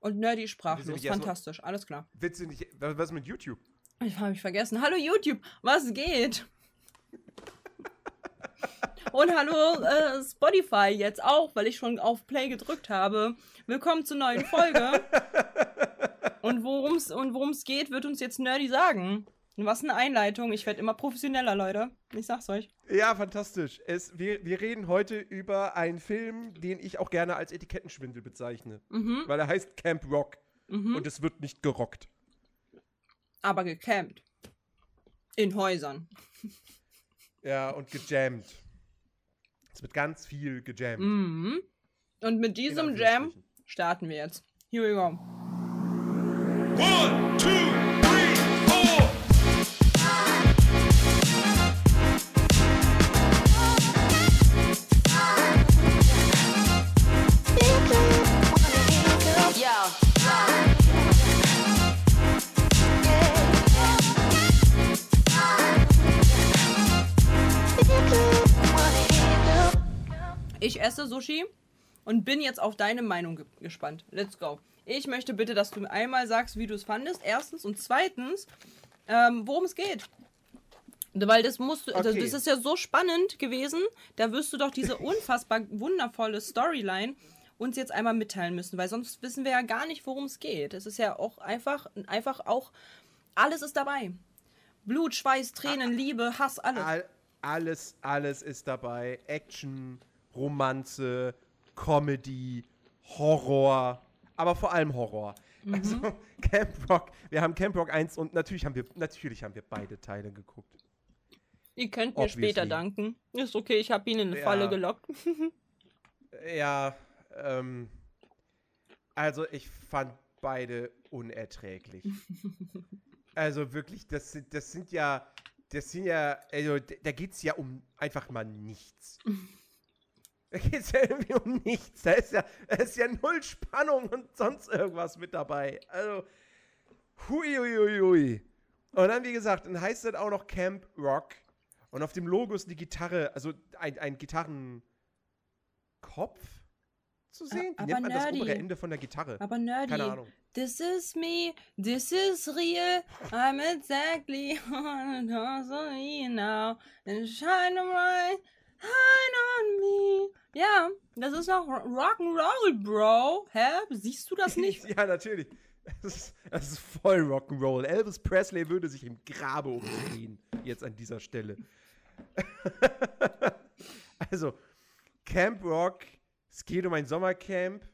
Und nerdy sprachlos. Fantastisch, alles klar. Willst du nicht. Was mit YouTube? Ich habe mich vergessen. Hallo YouTube, was geht? Und hallo äh, Spotify jetzt auch, weil ich schon auf Play gedrückt habe. Willkommen zur neuen Folge. und worum es und worum's geht, wird uns jetzt Nerdy sagen. Was eine Einleitung. Ich werde immer professioneller, Leute. Ich sag's euch. Ja, fantastisch. Es, wir, wir reden heute über einen Film, den ich auch gerne als Etikettenschwindel bezeichne. Mhm. Weil er heißt Camp Rock. Mhm. Und es wird nicht gerockt. Aber gecampt. In Häusern. Ja, und gejammt. Es wird ganz viel gejammt. Mhm. Und mit diesem Jam starten wir jetzt. Here we go. One, two, Ich esse Sushi und bin jetzt auf deine Meinung ge gespannt. Let's go. Ich möchte bitte, dass du einmal sagst, wie du es fandest. Erstens und zweitens, ähm, worum es geht. Weil das musst du, okay. das ist ja so spannend gewesen. Da wirst du doch diese unfassbar wundervolle Storyline uns jetzt einmal mitteilen müssen, weil sonst wissen wir ja gar nicht, worum es geht. Es ist ja auch einfach, einfach auch, alles ist dabei. Blut, Schweiß, Tränen, Liebe, Hass, alles. All, alles, alles ist dabei. Action, Romanze, Comedy, Horror, aber vor allem Horror. Mhm. Also Camp Rock, wir haben Camp Rock 1 und natürlich haben wir, natürlich haben wir beide Teile geguckt. Ihr könnt mir Obviously. später danken. Ist okay, ich habe ihn in eine ja. Falle gelockt. ja, ähm, also ich fand beide unerträglich. also wirklich, das sind, das sind ja, das sind ja, also da geht es ja um einfach mal nichts. Da geht es ja irgendwie um nichts. Da ist ja, da ist ja null Spannung und sonst irgendwas mit dabei. Also, hui, hui, hui, hui. Und dann, wie gesagt, dann heißt das auch noch Camp Rock. Und auf dem Logo ist die Gitarre, also ein, ein Gitarrenkopf zu sehen. Wie nennt man nerdy. das obere Ende von der Gitarre? Aber nerdy. Keine Ahnung. This is me, this is real, I'm exactly on now, and shine bright, shine on me. Ja, das ist auch Rock'n'Roll, Bro. Hä? Siehst du das nicht? ja, natürlich. Das ist, das ist voll Rock'n'Roll. Elvis Presley würde sich im Grabe umdrehen, jetzt an dieser Stelle. also, Camp Rock, es geht um ein Sommercamp.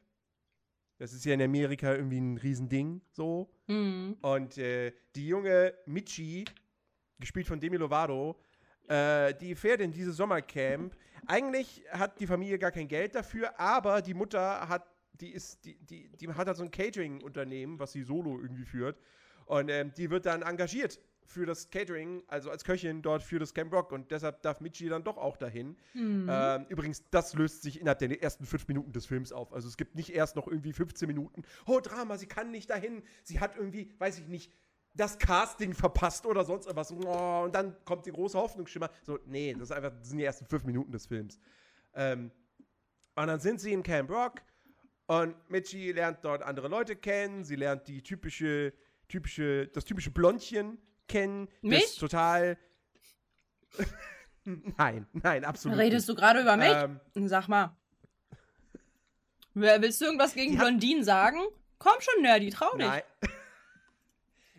Das ist ja in Amerika irgendwie ein Riesending, so. Mhm. Und äh, die junge Michi, gespielt von Demi Lovato, äh, die fährt in dieses Sommercamp. Eigentlich hat die Familie gar kein Geld dafür, aber die Mutter hat, die ist, die, die, die hat halt so ein Catering-Unternehmen, was sie solo irgendwie führt. Und ähm, die wird dann engagiert für das Catering, also als Köchin dort für das Camp Rock und deshalb darf Michi dann doch auch dahin. Mhm. Ähm, übrigens, das löst sich innerhalb der ersten fünf Minuten des Films auf. Also es gibt nicht erst noch irgendwie 15 Minuten, oh Drama, sie kann nicht dahin, sie hat irgendwie, weiß ich nicht, das Casting verpasst oder sonst irgendwas. Oh, und dann kommt die große Hoffnungsschimmer. So, nee, das, ist einfach, das sind die ersten fünf Minuten des Films. Ähm, und dann sind sie in Camp Rock und Mitchie lernt dort andere Leute kennen. Sie lernt die typische, typische, das typische Blondchen kennen. Mich? Das total. nein, nein, absolut. Redest nicht. du gerade über mich? Ähm, Sag mal. Willst du irgendwas gegen Blondinen sagen? Komm schon, Nerdy, trau dich. Nein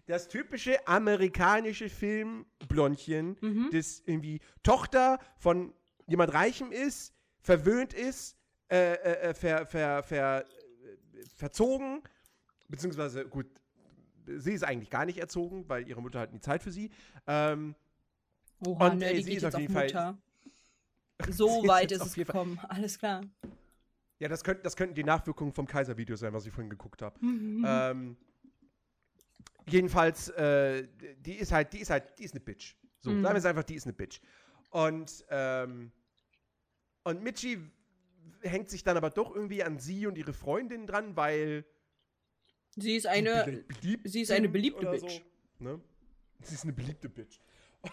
das typische amerikanische Filmblondchen, mhm. das irgendwie Tochter von jemand Reichem ist, verwöhnt ist, äh, äh, äh ver, ver, ver, verzogen, beziehungsweise, gut, sie ist eigentlich gar nicht erzogen, weil ihre Mutter hat nie Zeit für sie. Ähm, Oha, und äh, sie ist auf jeden Fall. Mutter. So weit ist es gekommen, alles klar. Ja, das, könnt, das könnten die Nachwirkungen vom Kaiser-Video sein, was ich vorhin geguckt habe. Mhm. Ähm, jedenfalls, äh, die ist halt, die ist halt, die ist eine Bitch. So, mhm. sagen wir es einfach, die ist eine Bitch. Und, ähm, und Michi hängt sich dann aber doch irgendwie an sie und ihre Freundin dran, weil sie ist eine, sie ist eine beliebte Bitch. So, ne? Sie ist eine beliebte Bitch.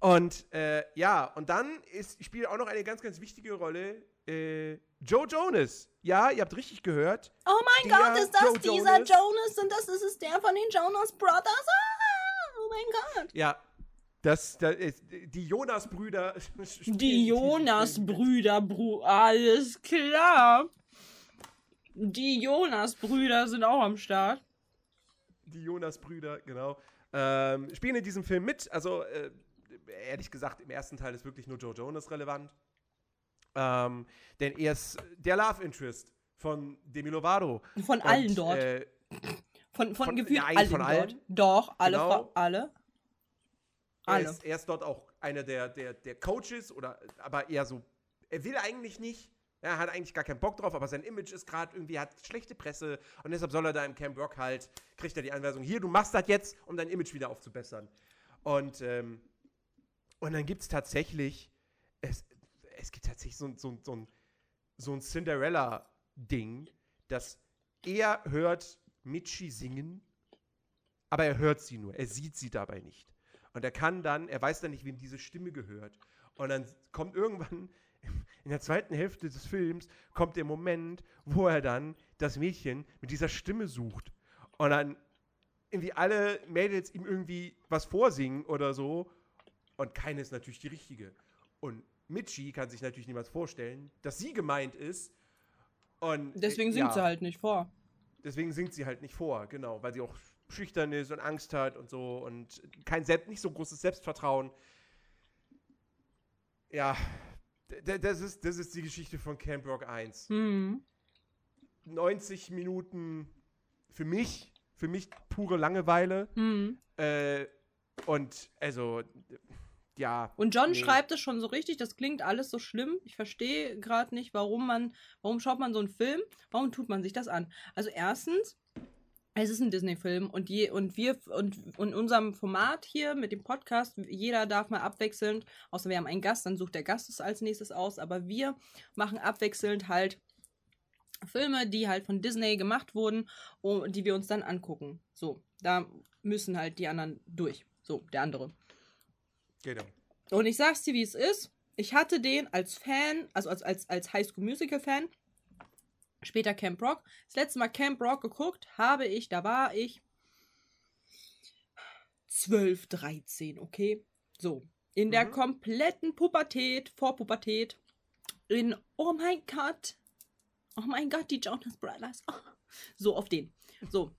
Und äh, ja, und dann ist, spielt auch noch eine ganz, ganz wichtige Rolle äh, Joe Jonas. Ja, ihr habt richtig gehört. Oh mein Der Gott, ist das Joe dieser Jonas. Jonas und das ist es der von den Jonas Brothers? Ah, oh mein Gott. Ja, das, das ist, die Jonas-Brüder. Die. Jonas-Brüder, Bru alles klar. Die Jonas-Brüder sind auch am Start. Die Jonas-Brüder, genau. Ähm, spielen in diesem Film mit. Also, äh, ehrlich gesagt, im ersten Teil ist wirklich nur Joe Jonas relevant. Ähm, denn er ist der Love Interest von Demi Lovato. Von Und, allen dort. Äh, von, von, von- gefühlt allen von dort. allen. Doch, alle. Genau. Alle. er, ist, er ist dort auch einer der, der, der Coaches, oder, aber eher so. Er will eigentlich nicht. Er hat eigentlich gar keinen Bock drauf, aber sein Image ist gerade irgendwie, hat schlechte Presse und deshalb soll er da im Camp Rock halt, kriegt er die Anweisung, hier, du machst das jetzt, um dein Image wieder aufzubessern. Und, ähm, und dann gibt es tatsächlich, es, es gibt tatsächlich so, ein- so, so ein, so ein Cinderella-Ding, dass er hört Michi singen, aber er hört sie nur, er sieht sie dabei nicht. Und er kann dann, er weiß dann nicht, wem diese Stimme gehört. Und dann kommt irgendwann in der zweiten Hälfte des Films kommt der Moment, wo er dann das Mädchen mit dieser Stimme sucht. Und dann irgendwie alle Mädels ihm irgendwie was vorsingen oder so. Und keine ist natürlich die richtige. Und Michi kann sich natürlich niemals vorstellen, dass sie gemeint ist. Und Deswegen äh, singt ja, sie halt nicht vor. Deswegen singt sie halt nicht vor, genau, weil sie auch schüchtern ist und Angst hat und so und kein Selbst, nicht so großes Selbstvertrauen. Ja, das ist, das ist die Geschichte von Camp Rock 1. Hm. 90 Minuten für mich, für mich pure Langeweile. Hm. Äh, und also, ja. Und John nee. schreibt es schon so richtig, das klingt alles so schlimm. Ich verstehe gerade nicht, warum man, warum schaut man so einen Film? Warum tut man sich das an? Also erstens, es ist ein Disney-Film und je, und wir und in unserem Format hier mit dem Podcast, jeder darf mal abwechselnd, außer wir haben einen Gast, dann sucht der Gast es als nächstes aus, aber wir machen abwechselnd halt Filme, die halt von Disney gemacht wurden und die wir uns dann angucken. So, da müssen halt die anderen durch. So, der andere. Genau. Und ich sag's dir, wie es ist. Ich hatte den als Fan, also als, als, als High School Musical Fan, später Camp Rock. Das letzte Mal Camp Rock geguckt habe ich, da war ich 12, 13, okay? So. In der Mhm. kompletten Pubertät, Vorpubertät, in, oh mein Gott, oh mein Gott, die Jonas Brothers. Oh. So, auf den. So.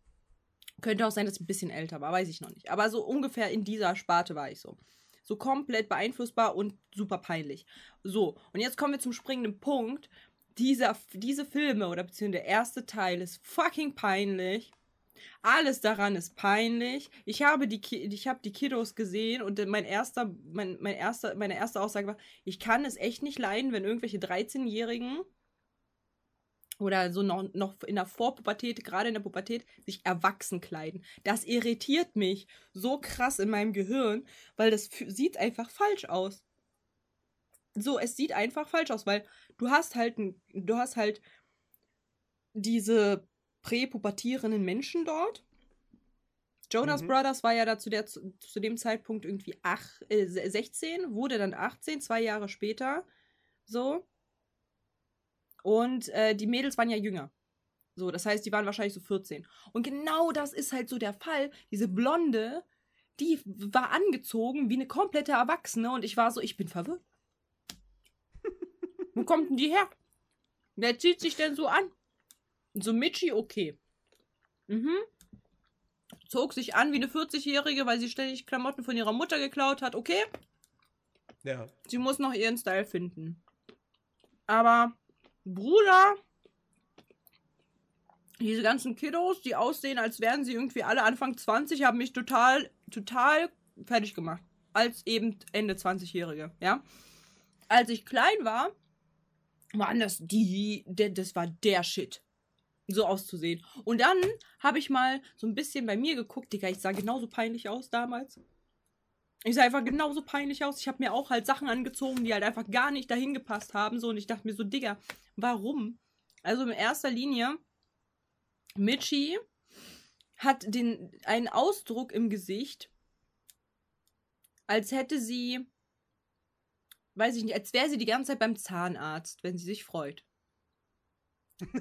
Könnte auch sein, dass ich ein bisschen älter war, weiß ich noch nicht. Aber so ungefähr in dieser Sparte war ich so. So komplett beeinflussbar und super peinlich. So, und jetzt kommen wir zum springenden Punkt. Dieser, diese Filme oder beziehungsweise der erste Teil ist fucking peinlich. Alles daran ist peinlich. Ich habe die, ich habe die Kiddos gesehen und mein erster, mein, mein erster, meine erste Aussage war, ich kann es echt nicht leiden, wenn irgendwelche 13-Jährigen oder so noch, noch in der Vorpubertät, gerade in der Pubertät, sich erwachsen kleiden. Das irritiert mich so krass in meinem Gehirn, weil das sieht einfach falsch aus. So, es sieht einfach falsch aus, weil du hast halt, du hast halt diese präpubertierenden Menschen dort. Jonas Mhm. Brothers war ja da zu, der, zu dem Zeitpunkt irgendwie ach, äh, 16, wurde dann 18, zwei Jahre später. So. Und äh, die Mädels waren ja jünger. So, das heißt, die waren wahrscheinlich so 14. Und genau das ist halt so der Fall. Diese Blonde, die war angezogen wie eine komplette Erwachsene und ich war so, ich bin verwirrt. Wo kommt denn die her? Wer zieht sich denn so an? So Michi, okay. Mhm. Zog sich an wie eine 40-Jährige, weil sie ständig Klamotten von ihrer Mutter geklaut hat, okay. Ja. Sie muss noch ihren Style finden. Aber, Bruder, diese ganzen Kiddos, die aussehen, als wären sie irgendwie alle Anfang 20, haben mich total, total fertig gemacht. Als eben Ende 20-Jährige, ja. Als ich klein war, waren das die, das war der Shit. So auszusehen. Und dann habe ich mal so ein bisschen bei mir geguckt, Digga, ich sah genauso peinlich aus damals. Ich sah einfach genauso peinlich aus. Ich habe mir auch halt Sachen angezogen, die halt einfach gar nicht dahin gepasst haben. So, und ich dachte mir so, Digga, warum? Also in erster Linie, Mitchi hat den, einen Ausdruck im Gesicht, als hätte sie, weiß ich nicht, als wäre sie die ganze Zeit beim Zahnarzt, wenn sie sich freut. ja.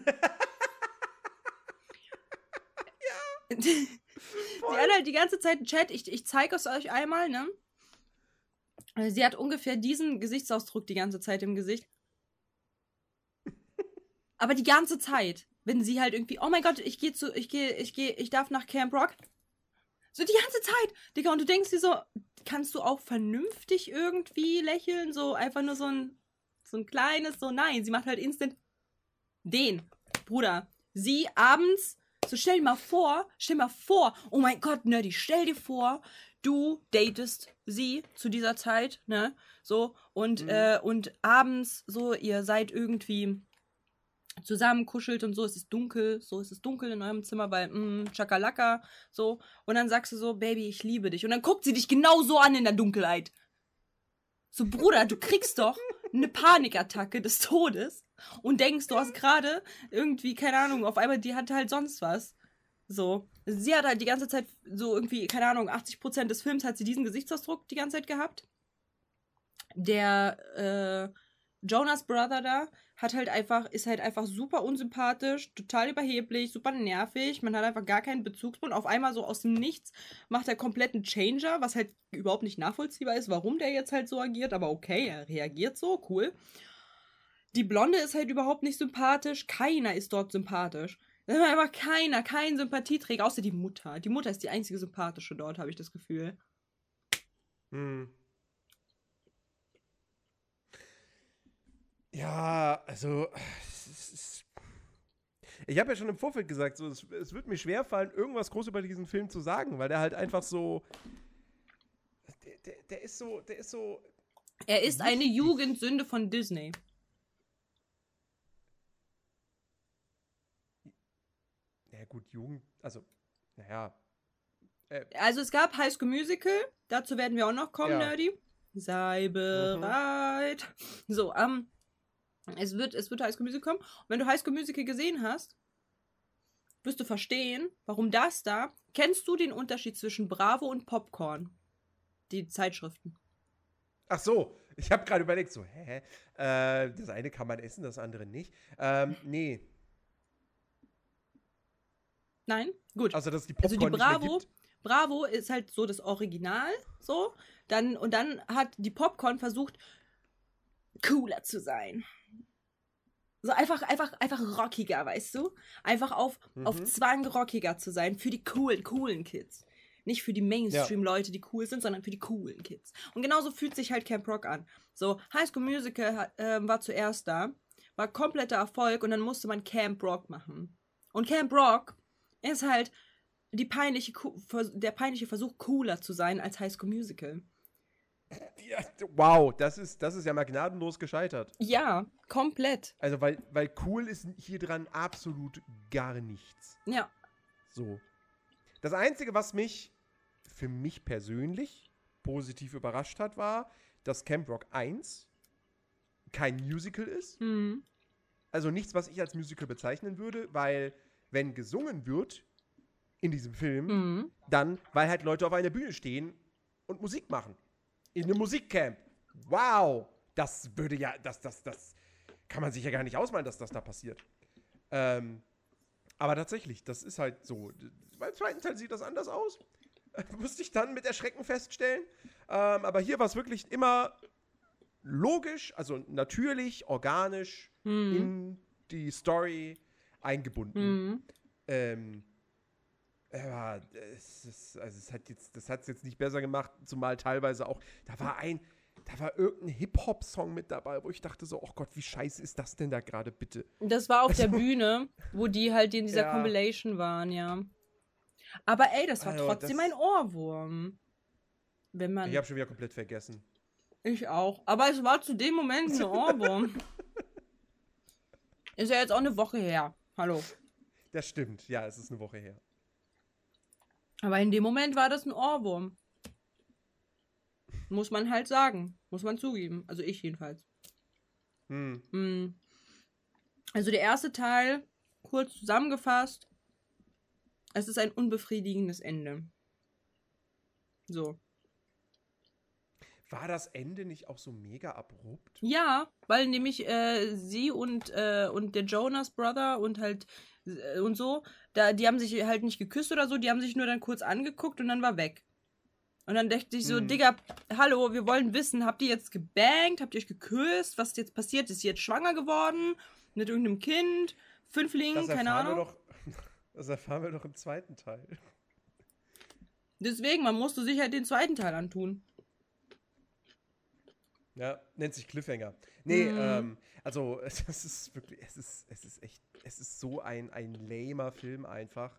Die hat halt die ganze Zeit einen Chat. Ich, ich zeige es euch einmal, ne? Sie hat ungefähr diesen Gesichtsausdruck die ganze Zeit im Gesicht. Aber die ganze Zeit, wenn sie halt irgendwie, oh mein Gott, ich gehe zu, ich gehe, ich gehe, ich darf nach Camp Rock. So die ganze Zeit, Digga, und du denkst dir so, kannst du auch vernünftig irgendwie lächeln? So einfach nur so ein, so ein kleines, so nein, sie macht halt instant den, Bruder. Sie abends, so stell dir mal vor, stell dir mal vor, oh mein Gott, Nerdy, stell dir vor, du datest sie zu dieser Zeit, ne? So, und, mhm. äh, und abends, so, ihr seid irgendwie zusammen kuschelt und so, es ist dunkel, so es ist dunkel in eurem Zimmer, weil, mm, Chakalaka, so. Und dann sagst du so, Baby, ich liebe dich. Und dann guckt sie dich genau so an in der Dunkelheit. So, Bruder, du kriegst doch eine Panikattacke des Todes und denkst, du hast gerade irgendwie, keine Ahnung, auf einmal, die hat halt sonst was. So. Sie hat halt die ganze Zeit so irgendwie, keine Ahnung, 80% des Films hat sie diesen Gesichtsausdruck die ganze Zeit gehabt. Der, äh, Jonas Brother da hat halt einfach, ist halt einfach super unsympathisch, total überheblich, super nervig. Man hat einfach gar keinen Bezugspunkt. Auf einmal so aus dem Nichts macht er kompletten Changer, was halt überhaupt nicht nachvollziehbar ist, warum der jetzt halt so agiert. Aber okay, er reagiert so, cool. Die Blonde ist halt überhaupt nicht sympathisch. Keiner ist dort sympathisch. Einfach keiner, kein Sympathieträger, außer die Mutter. Die Mutter ist die einzige sympathische dort, habe ich das Gefühl. Hm. Ja, also. ich habe ja schon im Vorfeld gesagt, so, es, es wird mir schwerfallen, irgendwas groß über diesen Film zu sagen, weil der halt einfach so. Der, der, der ist so. Der ist so. Er ist eine Jugendsünde von Disney. Ja, gut, Jugend. Also, naja. Äh, also, es gab High School Musical. Dazu werden wir auch noch kommen, ja. Nerdy. Sei mhm. bereit. Mhm. So, ähm. Es wird, es wird High School Musical kommen. Und wenn du High School Musical gesehen hast, wirst du verstehen, warum das da. Kennst du den Unterschied zwischen Bravo und Popcorn? Die Zeitschriften. Ach so, ich habe gerade überlegt, so, hä? Äh, das eine kann man essen, das andere nicht. Ähm, nee. Nein? Gut. Also, dass die Popcorn also die Bravo, Bravo ist halt so das Original, so. Dann, und dann hat die Popcorn versucht, cooler zu sein. So einfach, einfach, einfach rockiger, weißt du? Einfach auf, mhm. auf Zwang rockiger zu sein für die coolen, coolen Kids. Nicht für die Mainstream-Leute, die cool sind, sondern für die coolen Kids. Und genauso fühlt sich halt Camp Rock an. So, High School Musical äh, war zuerst da, war kompletter Erfolg und dann musste man Camp Rock machen. Und Camp Rock ist halt die peinliche, der peinliche Versuch, cooler zu sein als High School Musical. Ja, wow, das ist, das ist ja mal gnadenlos gescheitert. Ja, komplett. Also, weil, weil cool ist hier dran absolut gar nichts. Ja. So. Das Einzige, was mich für mich persönlich positiv überrascht hat, war, dass Camp Rock 1 kein Musical ist. Mhm. Also nichts, was ich als Musical bezeichnen würde, weil wenn gesungen wird in diesem Film, mhm. dann, weil halt Leute auf einer Bühne stehen und Musik machen in einem Musikcamp. Wow! Das würde ja, das, das, das kann man sich ja gar nicht ausmalen, dass das da passiert. Ähm, aber tatsächlich, das ist halt so. Beim zweiten Teil sieht das anders aus. Musste ich dann mit Erschrecken feststellen. Ähm, aber hier war es wirklich immer logisch, also natürlich, organisch mhm. in die Story eingebunden. Mhm. Ähm, ja, es ist, also es hat jetzt, das hat es jetzt nicht besser gemacht, zumal teilweise auch, da war ein, da war irgendein Hip-Hop-Song mit dabei, wo ich dachte so, oh Gott, wie scheiße ist das denn da gerade bitte? Das war auf also, der Bühne, wo die halt in dieser ja. Compilation waren, ja. Aber ey, das war also, trotzdem das, ein Ohrwurm. Wenn man. Ich habe schon wieder komplett vergessen. Ich auch. Aber es war zu dem Moment ein Ohrwurm. ist ja jetzt auch eine Woche her. Hallo. Das stimmt, ja, es ist eine Woche her. Aber in dem Moment war das ein Ohrwurm. Muss man halt sagen. Muss man zugeben. Also ich jedenfalls. Hm. hm. Also der erste Teil, kurz zusammengefasst, es ist ein unbefriedigendes Ende. So. War das Ende nicht auch so mega abrupt? Ja, weil nämlich äh, sie und, äh, und der Jonas Brother und halt äh, und so, da, die haben sich halt nicht geküsst oder so, die haben sich nur dann kurz angeguckt und dann war weg. Und dann dachte ich so, hm. Digga, hallo, wir wollen wissen, habt ihr jetzt gebankt, habt ihr euch geküsst, was ist jetzt passiert? Ist sie jetzt schwanger geworden mit irgendeinem Kind? Fünfling, keine Ahnung. Doch, das erfahren wir doch im zweiten Teil. Deswegen, man musste sich halt den zweiten Teil antun. Ja, nennt sich Cliffhanger. Nee, mhm. ähm, also es, es, ist wirklich, es ist, es ist echt, es ist so ein, ein lamer Film einfach.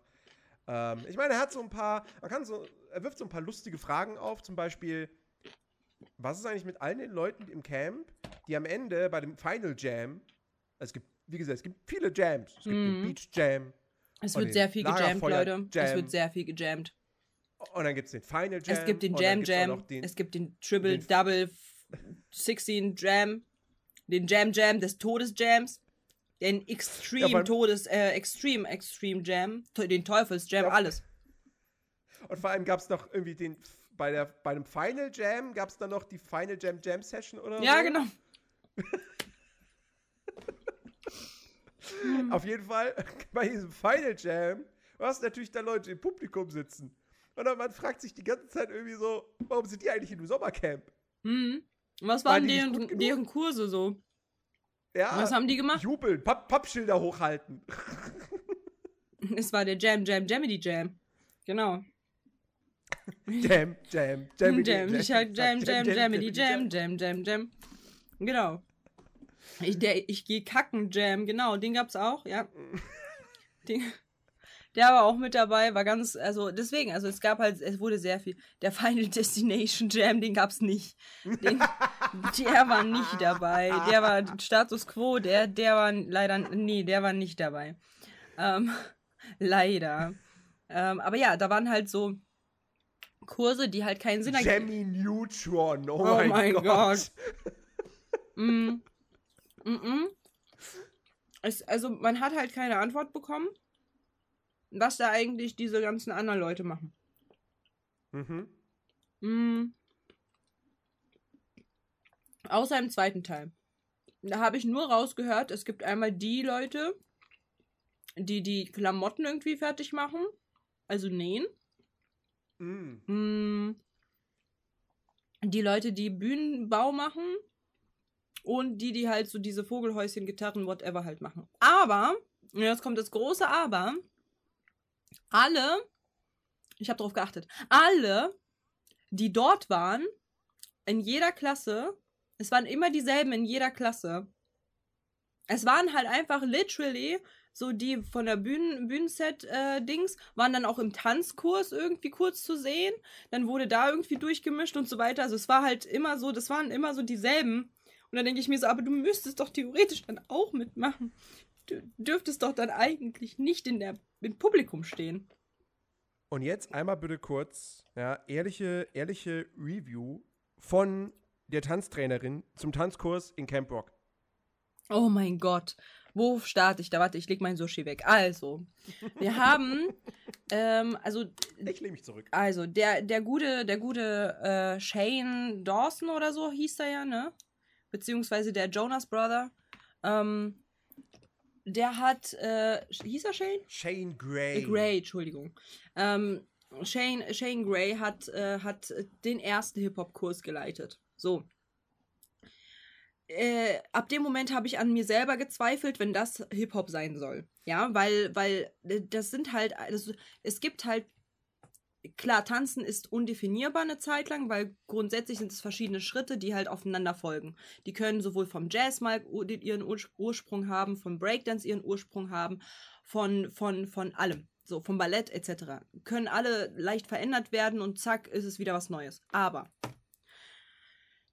Ähm, ich meine, er hat so ein paar, man kann so, er wirft so ein paar lustige Fragen auf, zum Beispiel, was ist eigentlich mit allen den Leuten im Camp, die am Ende bei dem Final Jam, also es gibt, wie gesagt, es gibt viele Jams. Es gibt mhm. den Beach Jam. Es wird sehr viel gejammt, Leute. Jam. Es wird sehr viel gejammt. Und dann gibt es den Final Jam. Es gibt den Jam Jam. Es gibt den Triple, den Double, 16 Jam, den Jam Jam des Todesjams, den Extreme ja, Todes, äh, Extreme Extreme Jam, den Teufelsjam, ja. alles. Und vor allem gab es noch irgendwie den, bei, der, bei dem Final Jam gab es dann noch die Final Jam Jam Session oder Ja, so. genau. Auf jeden Fall, bei diesem Final Jam, du hast natürlich da Leute im Publikum sitzen. Und dann man fragt sich die ganze Zeit irgendwie so, warum sind die eigentlich in dem Sommercamp? Mhm. Was waren deren, deren Kurse so? Ja. Was haben die gemacht? Jubeln, Papp Pappschilder hochhalten. es war der Jam, Jam, Jamity Jam. Genau. Jam, Jam, Jamity Jam. Ich halt Jam, Jam, Jamity Jam, Jam, Jam, Jam. Genau. Ich, der, ich gehe kacken Jam, genau, den gab's auch, ja. Den, der war auch mit dabei, war ganz, also deswegen, also es gab halt, es wurde sehr viel. Der Final Destination Jam, den gab's nicht. Den, der war nicht dabei. Der war Status Quo, der, der war leider, nee, der war nicht dabei. Ähm, leider. Ähm, aber ja, da waren halt so Kurse, die halt keinen Sinn ergeben. Jamie Neutron, oh, oh mein, Gott. Gott. mm. Mm -mm. Es, also man hat halt keine Antwort bekommen was da eigentlich diese ganzen anderen Leute machen. Mhm. Mhm. Außer im zweiten Teil. Da habe ich nur rausgehört, es gibt einmal die Leute, die die Klamotten irgendwie fertig machen, also nähen. Mhm. Mhm. Die Leute, die Bühnenbau machen und die, die halt so diese Vogelhäuschen, Gitarren, whatever halt machen. Aber, jetzt kommt das große Aber, alle, ich habe darauf geachtet, alle, die dort waren, in jeder Klasse, es waren immer dieselben in jeder Klasse. Es waren halt einfach literally so die von der Bühnen, Bühnenset-Dings, äh, waren dann auch im Tanzkurs irgendwie kurz zu sehen. Dann wurde da irgendwie durchgemischt und so weiter. Also es war halt immer so, das waren immer so dieselben. Und dann denke ich mir so, aber du müsstest doch theoretisch dann auch mitmachen. Du dürftest doch dann eigentlich nicht in der im Publikum stehen. Und jetzt einmal bitte kurz, ja, ehrliche, ehrliche Review von der Tanztrainerin zum Tanzkurs in Camp Rock. Oh mein Gott. Wo starte ich da? Warte, ich leg mein Sushi weg. Also, wir haben, ähm, also. Ich lehne mich zurück. Also, der, der gute, der gute äh, Shane Dawson oder so hieß er ja, ne? Beziehungsweise der Jonas Brother. Ähm, der hat, äh, hieß er Shane? Shane Gray. Gray, Entschuldigung. Ähm, Shane, Shane Gray hat, äh, hat den ersten Hip-Hop-Kurs geleitet. So. Äh, ab dem Moment habe ich an mir selber gezweifelt, wenn das Hip-Hop sein soll. Ja, weil, weil äh, das sind halt, das, es gibt halt klar, tanzen ist undefinierbar eine Zeit lang, weil grundsätzlich sind es verschiedene Schritte, die halt aufeinander folgen. Die können sowohl vom Jazz mal ihren Ursprung haben, vom Breakdance ihren Ursprung haben, von, von, von allem. So, vom Ballett etc. Können alle leicht verändert werden und zack, ist es wieder was Neues. Aber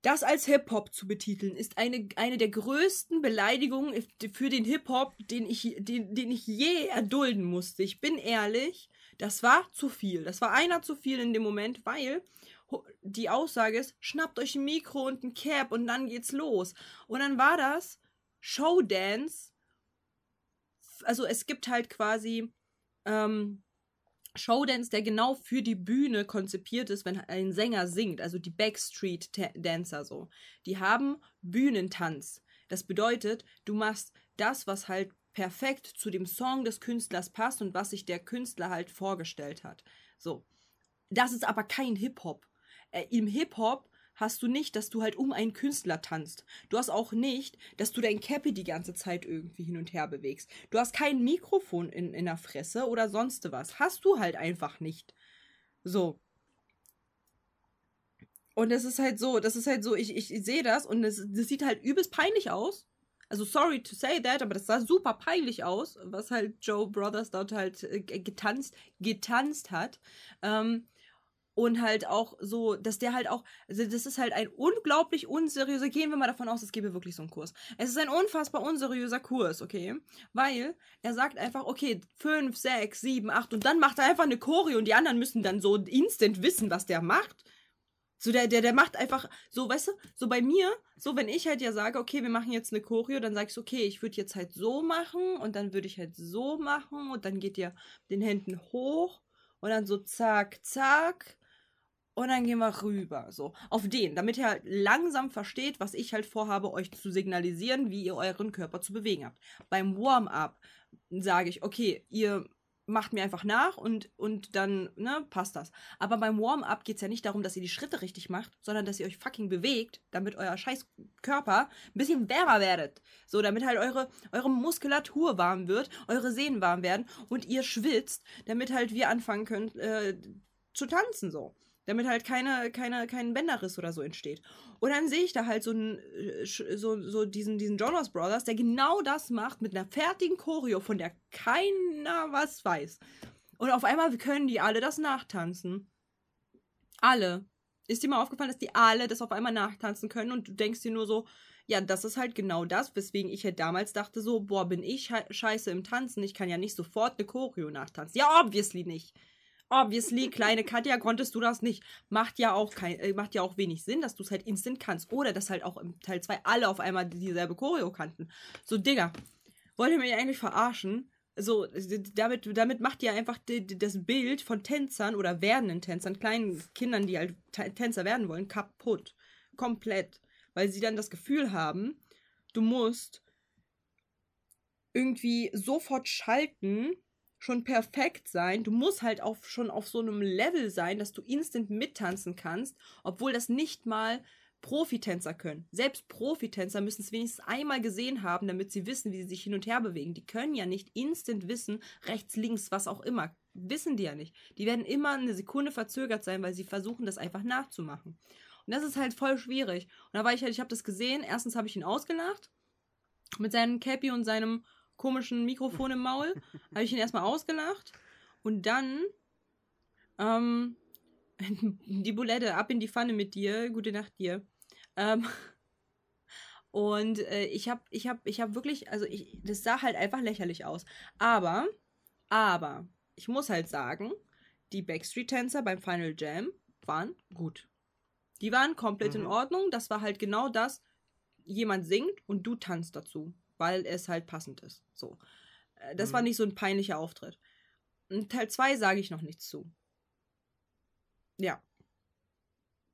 das als Hip-Hop zu betiteln, ist eine, eine der größten Beleidigungen für den Hip-Hop, den ich, den, den ich je erdulden musste. Ich bin ehrlich, das war zu viel. Das war einer zu viel in dem Moment, weil die Aussage ist, schnappt euch ein Mikro und ein Cap und dann geht's los. Und dann war das Showdance. Also es gibt halt quasi ähm, Showdance, der genau für die Bühne konzipiert ist, wenn ein Sänger singt, also die Backstreet Dancer so. Die haben Bühnentanz. Das bedeutet, du machst das, was halt perfekt zu dem Song des Künstlers passt und was sich der Künstler halt vorgestellt hat. So. Das ist aber kein Hip-Hop. Äh, Im Hip-Hop hast du nicht, dass du halt um einen Künstler tanzt. Du hast auch nicht, dass du dein Cappy die ganze Zeit irgendwie hin und her bewegst. Du hast kein Mikrofon in, in der Fresse oder sonst was. Hast du halt einfach nicht. So. Und es ist halt so, das ist halt so, ich, ich sehe das und es das sieht halt übelst peinlich aus. Also sorry to say that, aber das sah super peinlich aus, was halt Joe Brothers dort halt äh, getanzt, getanzt hat. Ähm, und halt auch so, dass der halt auch, also das ist halt ein unglaublich unseriöser, gehen wir mal davon aus, es gäbe wirklich so einen Kurs. Es ist ein unfassbar unseriöser Kurs, okay? Weil er sagt einfach, okay, 5, 6, 7, 8 und dann macht er einfach eine Choreo und die anderen müssen dann so instant wissen, was der macht. So, der, der, der macht einfach, so, weißt du, so bei mir, so, wenn ich halt ja sage, okay, wir machen jetzt eine Choreo, dann sagst du, okay, ich würde jetzt halt so machen und dann würde ich halt so machen und dann geht ihr den Händen hoch und dann so zack, zack und dann gehen wir rüber, so, auf den, damit ihr halt langsam versteht, was ich halt vorhabe, euch zu signalisieren, wie ihr euren Körper zu bewegen habt. Beim Warm-up sage ich, okay, ihr macht mir einfach nach und, und dann, ne, passt das. Aber beim Warm-up geht es ja nicht darum, dass ihr die Schritte richtig macht, sondern dass ihr euch fucking bewegt, damit euer scheiß Körper ein bisschen wärmer werdet. So, damit halt eure, eure Muskulatur warm wird, eure Sehnen warm werden und ihr schwitzt, damit halt wir anfangen können äh, zu tanzen, so damit halt keine, keine, kein Bänderriss oder so entsteht. Und dann sehe ich da halt so, einen, äh, so, so diesen, diesen Jonas Brothers, der genau das macht mit einer fertigen Choreo, von der keiner was weiß. Und auf einmal können die alle das nachtanzen. Alle. Ist dir mal aufgefallen, dass die alle das auf einmal nachtanzen können und du denkst dir nur so, ja, das ist halt genau das, weswegen ich halt damals dachte so, boah, bin ich scheiße im Tanzen, ich kann ja nicht sofort eine Choreo nachtanzen. Ja, obviously nicht. Obviously, kleine Katja, konntest du das nicht. Macht ja auch kein, äh, macht ja auch wenig Sinn, dass du es halt instant kannst. Oder dass halt auch im Teil 2 alle auf einmal dieselbe Choreo kannten. So, Digga, wollt ihr mich eigentlich verarschen? So, damit, damit macht ihr einfach das Bild von Tänzern oder werdenden Tänzern, kleinen Kindern, die halt Tänzer werden wollen, kaputt. Komplett. Weil sie dann das Gefühl haben, du musst irgendwie sofort schalten, schon perfekt sein. Du musst halt auch schon auf so einem Level sein, dass du instant mittanzen kannst, obwohl das nicht mal Profitänzer können. Selbst Profitänzer müssen es wenigstens einmal gesehen haben, damit sie wissen, wie sie sich hin und her bewegen. Die können ja nicht instant wissen, rechts, links, was auch immer. Wissen die ja nicht. Die werden immer eine Sekunde verzögert sein, weil sie versuchen, das einfach nachzumachen. Und das ist halt voll schwierig. Und da war ich halt, ich habe das gesehen. Erstens habe ich ihn ausgelacht mit seinem Cappy und seinem komischen Mikrofon im Maul. habe ich ihn erstmal ausgelacht. Und dann, ähm, die Bulette, ab in die Pfanne mit dir. Gute Nacht dir. Ähm, und äh, ich habe ich hab, ich hab wirklich, also ich, das sah halt einfach lächerlich aus. Aber, aber, ich muss halt sagen, die Backstreet-Tänzer beim Final Jam waren gut. Die waren komplett mhm. in Ordnung. Das war halt genau das. Jemand singt und du tanzt dazu weil es halt passend ist. So. Äh, das mhm. war nicht so ein peinlicher Auftritt. Und Teil 2 sage ich noch nichts zu. Ja.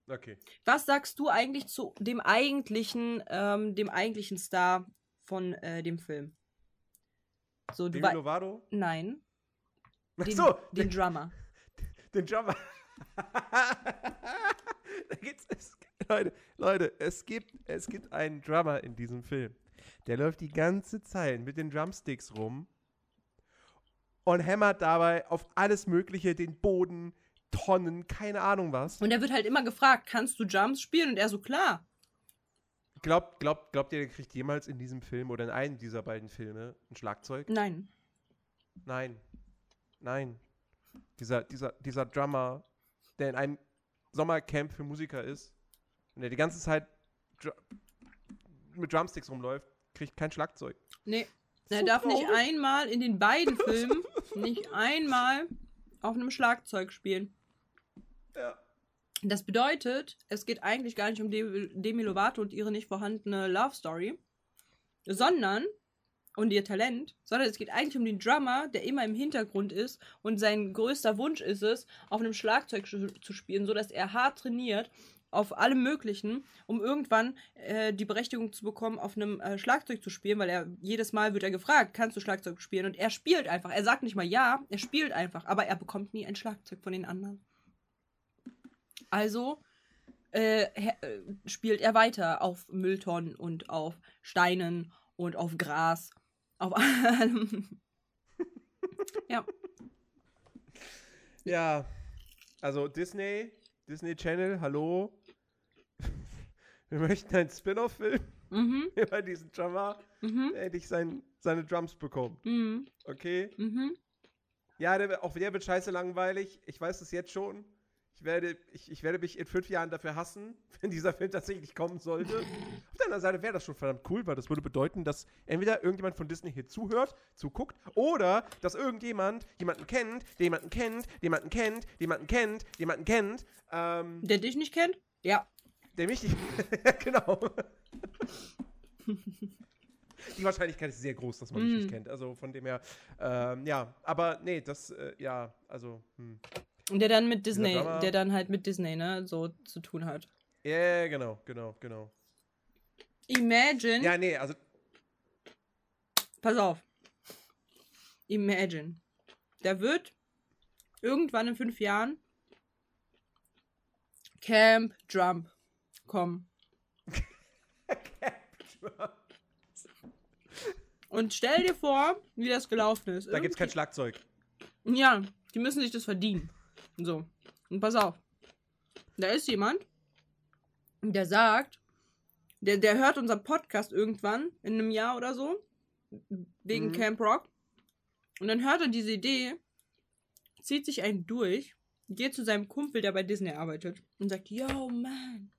Okay. Was sagst du eigentlich zu dem eigentlichen, ähm, dem eigentlichen Star von äh, dem Film? So, Demi Lovato? Nein. Den, so, den, den Drummer. Den Drummer. da gibt's, es, Leute, Leute, es gibt, es gibt einen Drummer in diesem Film. Der läuft die ganze Zeit mit den Drumsticks rum und hämmert dabei auf alles Mögliche, den Boden, Tonnen, keine Ahnung was. Und er wird halt immer gefragt, kannst du Jumps spielen? Und er so, klar. Glaubt, glaubt, glaubt ihr, der kriegt jemals in diesem Film oder in einem dieser beiden Filme ein Schlagzeug? Nein. Nein. Nein. Dieser, dieser, dieser Drummer, der in einem Sommercamp für Musiker ist und der die ganze Zeit Dr mit Drumsticks rumläuft, kriegt kein Schlagzeug. Nee. Er so darf traurig. nicht einmal in den beiden Filmen, nicht einmal auf einem Schlagzeug spielen. Ja. Das bedeutet, es geht eigentlich gar nicht um Demi Lovato und ihre nicht vorhandene Love Story, sondern und ihr Talent, sondern es geht eigentlich um den Drummer, der immer im Hintergrund ist und sein größter Wunsch ist es, auf einem Schlagzeug zu spielen, sodass er hart trainiert auf allem Möglichen, um irgendwann äh, die Berechtigung zu bekommen, auf einem äh, Schlagzeug zu spielen, weil er jedes Mal wird er gefragt, kannst du Schlagzeug spielen? Und er spielt einfach. Er sagt nicht mal ja, er spielt einfach, aber er bekommt nie ein Schlagzeug von den anderen. Also äh, äh spielt er weiter auf Mülltonnen und auf Steinen und auf Gras, auf allem. ja. Ja, also Disney, Disney Channel, hallo. Wir möchten einen Spin-off-Film mhm. über diesen Drummer, mhm. der endlich sein, seine Drums bekommt. Mhm. Okay? Mhm. Ja, der, auch der wird scheiße langweilig. Ich weiß es jetzt schon. Ich werde, ich, ich werde mich in fünf Jahren dafür hassen, wenn dieser Film tatsächlich kommen sollte. Auf der anderen Seite wäre das schon verdammt cool, weil das würde bedeuten, dass entweder irgendjemand von Disney hier zuhört, zuguckt, oder dass irgendjemand jemanden kennt, der jemanden kennt, jemanden kennt, jemanden kennt, jemanden kennt. Ähm, der dich nicht kennt? Ja. Der mich nicht. genau. Die Wahrscheinlichkeit ist sehr groß, dass man mich mm. nicht kennt. Also von dem her, ähm, ja. Aber nee, das, äh, ja, also. Hm. Und der dann mit Disney, der dann halt mit Disney, ne, so zu tun hat. Ja, yeah, genau, genau, genau. Imagine. Ja, nee, also. Pass auf. Imagine. Der wird irgendwann in fünf Jahren Camp Trump kommen. Und stell dir vor, wie das gelaufen ist. Da Irgendwie... gibt's kein Schlagzeug. Ja, die müssen sich das verdienen. So. Und pass auf. Da ist jemand, der sagt, der, der hört unseren Podcast irgendwann in einem Jahr oder so, wegen mhm. Camp Rock. Und dann hört er diese Idee, zieht sich einen durch, geht zu seinem Kumpel, der bei Disney arbeitet, und sagt, yo, man,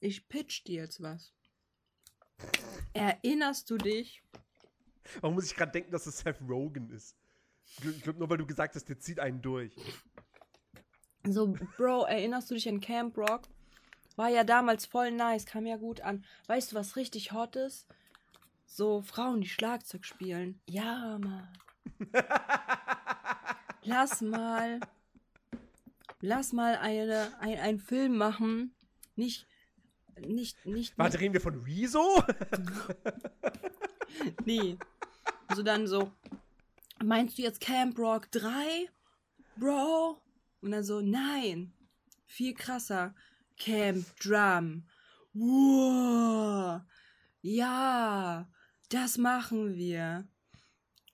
ich pitch dir jetzt was. Erinnerst du dich? Warum muss ich gerade denken, dass es Seth Rogen ist? Ich glaube, nur weil du gesagt hast, der zieht einen durch. So, Bro, erinnerst du dich an Camp Rock? War ja damals voll nice, kam ja gut an. Weißt du, was richtig hot ist? So Frauen, die Schlagzeug spielen. Ja, Mann. Lass mal. Lass mal eine, ein, einen Film machen. Nicht. Nicht, nicht. Warte, reden wir von Rezo? nee. Also dann so. Meinst du jetzt Camp Rock 3? Bro? Und dann so, nein. Viel krasser. Camp Drum. Wow. Ja. Das machen wir.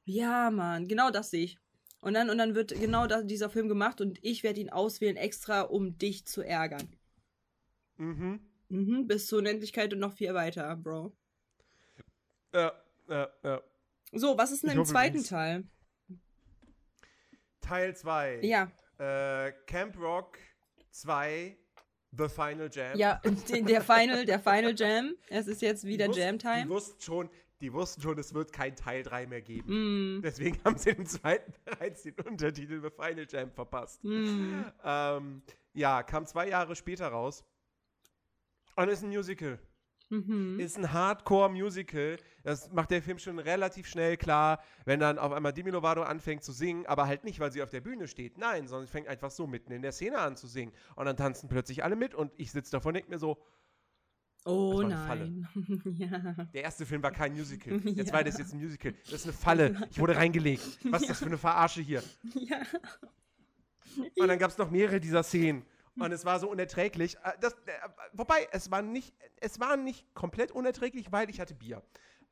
Ja, Mann. Genau das sehe ich. Und dann, und dann wird genau das, dieser Film gemacht und ich werde ihn auswählen, extra um dich zu ärgern. Mhm. Mhm, bis zur Unendlichkeit und noch viel weiter, Bro. Ja, ja, ja. So, was ist denn ich im zweiten Teil? Teil 2. Ja. Äh, Camp Rock 2, The Final Jam. Ja, der Final, der Final Jam. Es ist jetzt wieder Jam Time. Die wussten schon, die wussten schon, es wird kein Teil 3 mehr geben. Mm. Deswegen haben sie im zweiten bereits den Untertitel The Final Jam verpasst. Mm. Ähm, ja, kam zwei Jahre später raus. Und ist ein Musical. Mhm. Ist ein Hardcore-Musical. Das macht der Film schon relativ schnell klar, wenn dann auf einmal Demi Lovato anfängt zu singen, aber halt nicht, weil sie auf der Bühne steht. Nein, sondern sie fängt einfach so mitten in der Szene an zu singen. Und dann tanzen plötzlich alle mit und ich sitze davor und denke mir so, Oh nein. ja. Der erste Film war kein Musical. Der ja. zweite ist jetzt ein Musical. Das ist eine Falle. Ich wurde reingelegt. Was ist das für eine Verarsche hier? Ja. Und dann gab es noch mehrere dieser Szenen. Und es war so unerträglich. Äh, das, äh, wobei, es war, nicht, es war nicht komplett unerträglich, weil ich hatte Bier.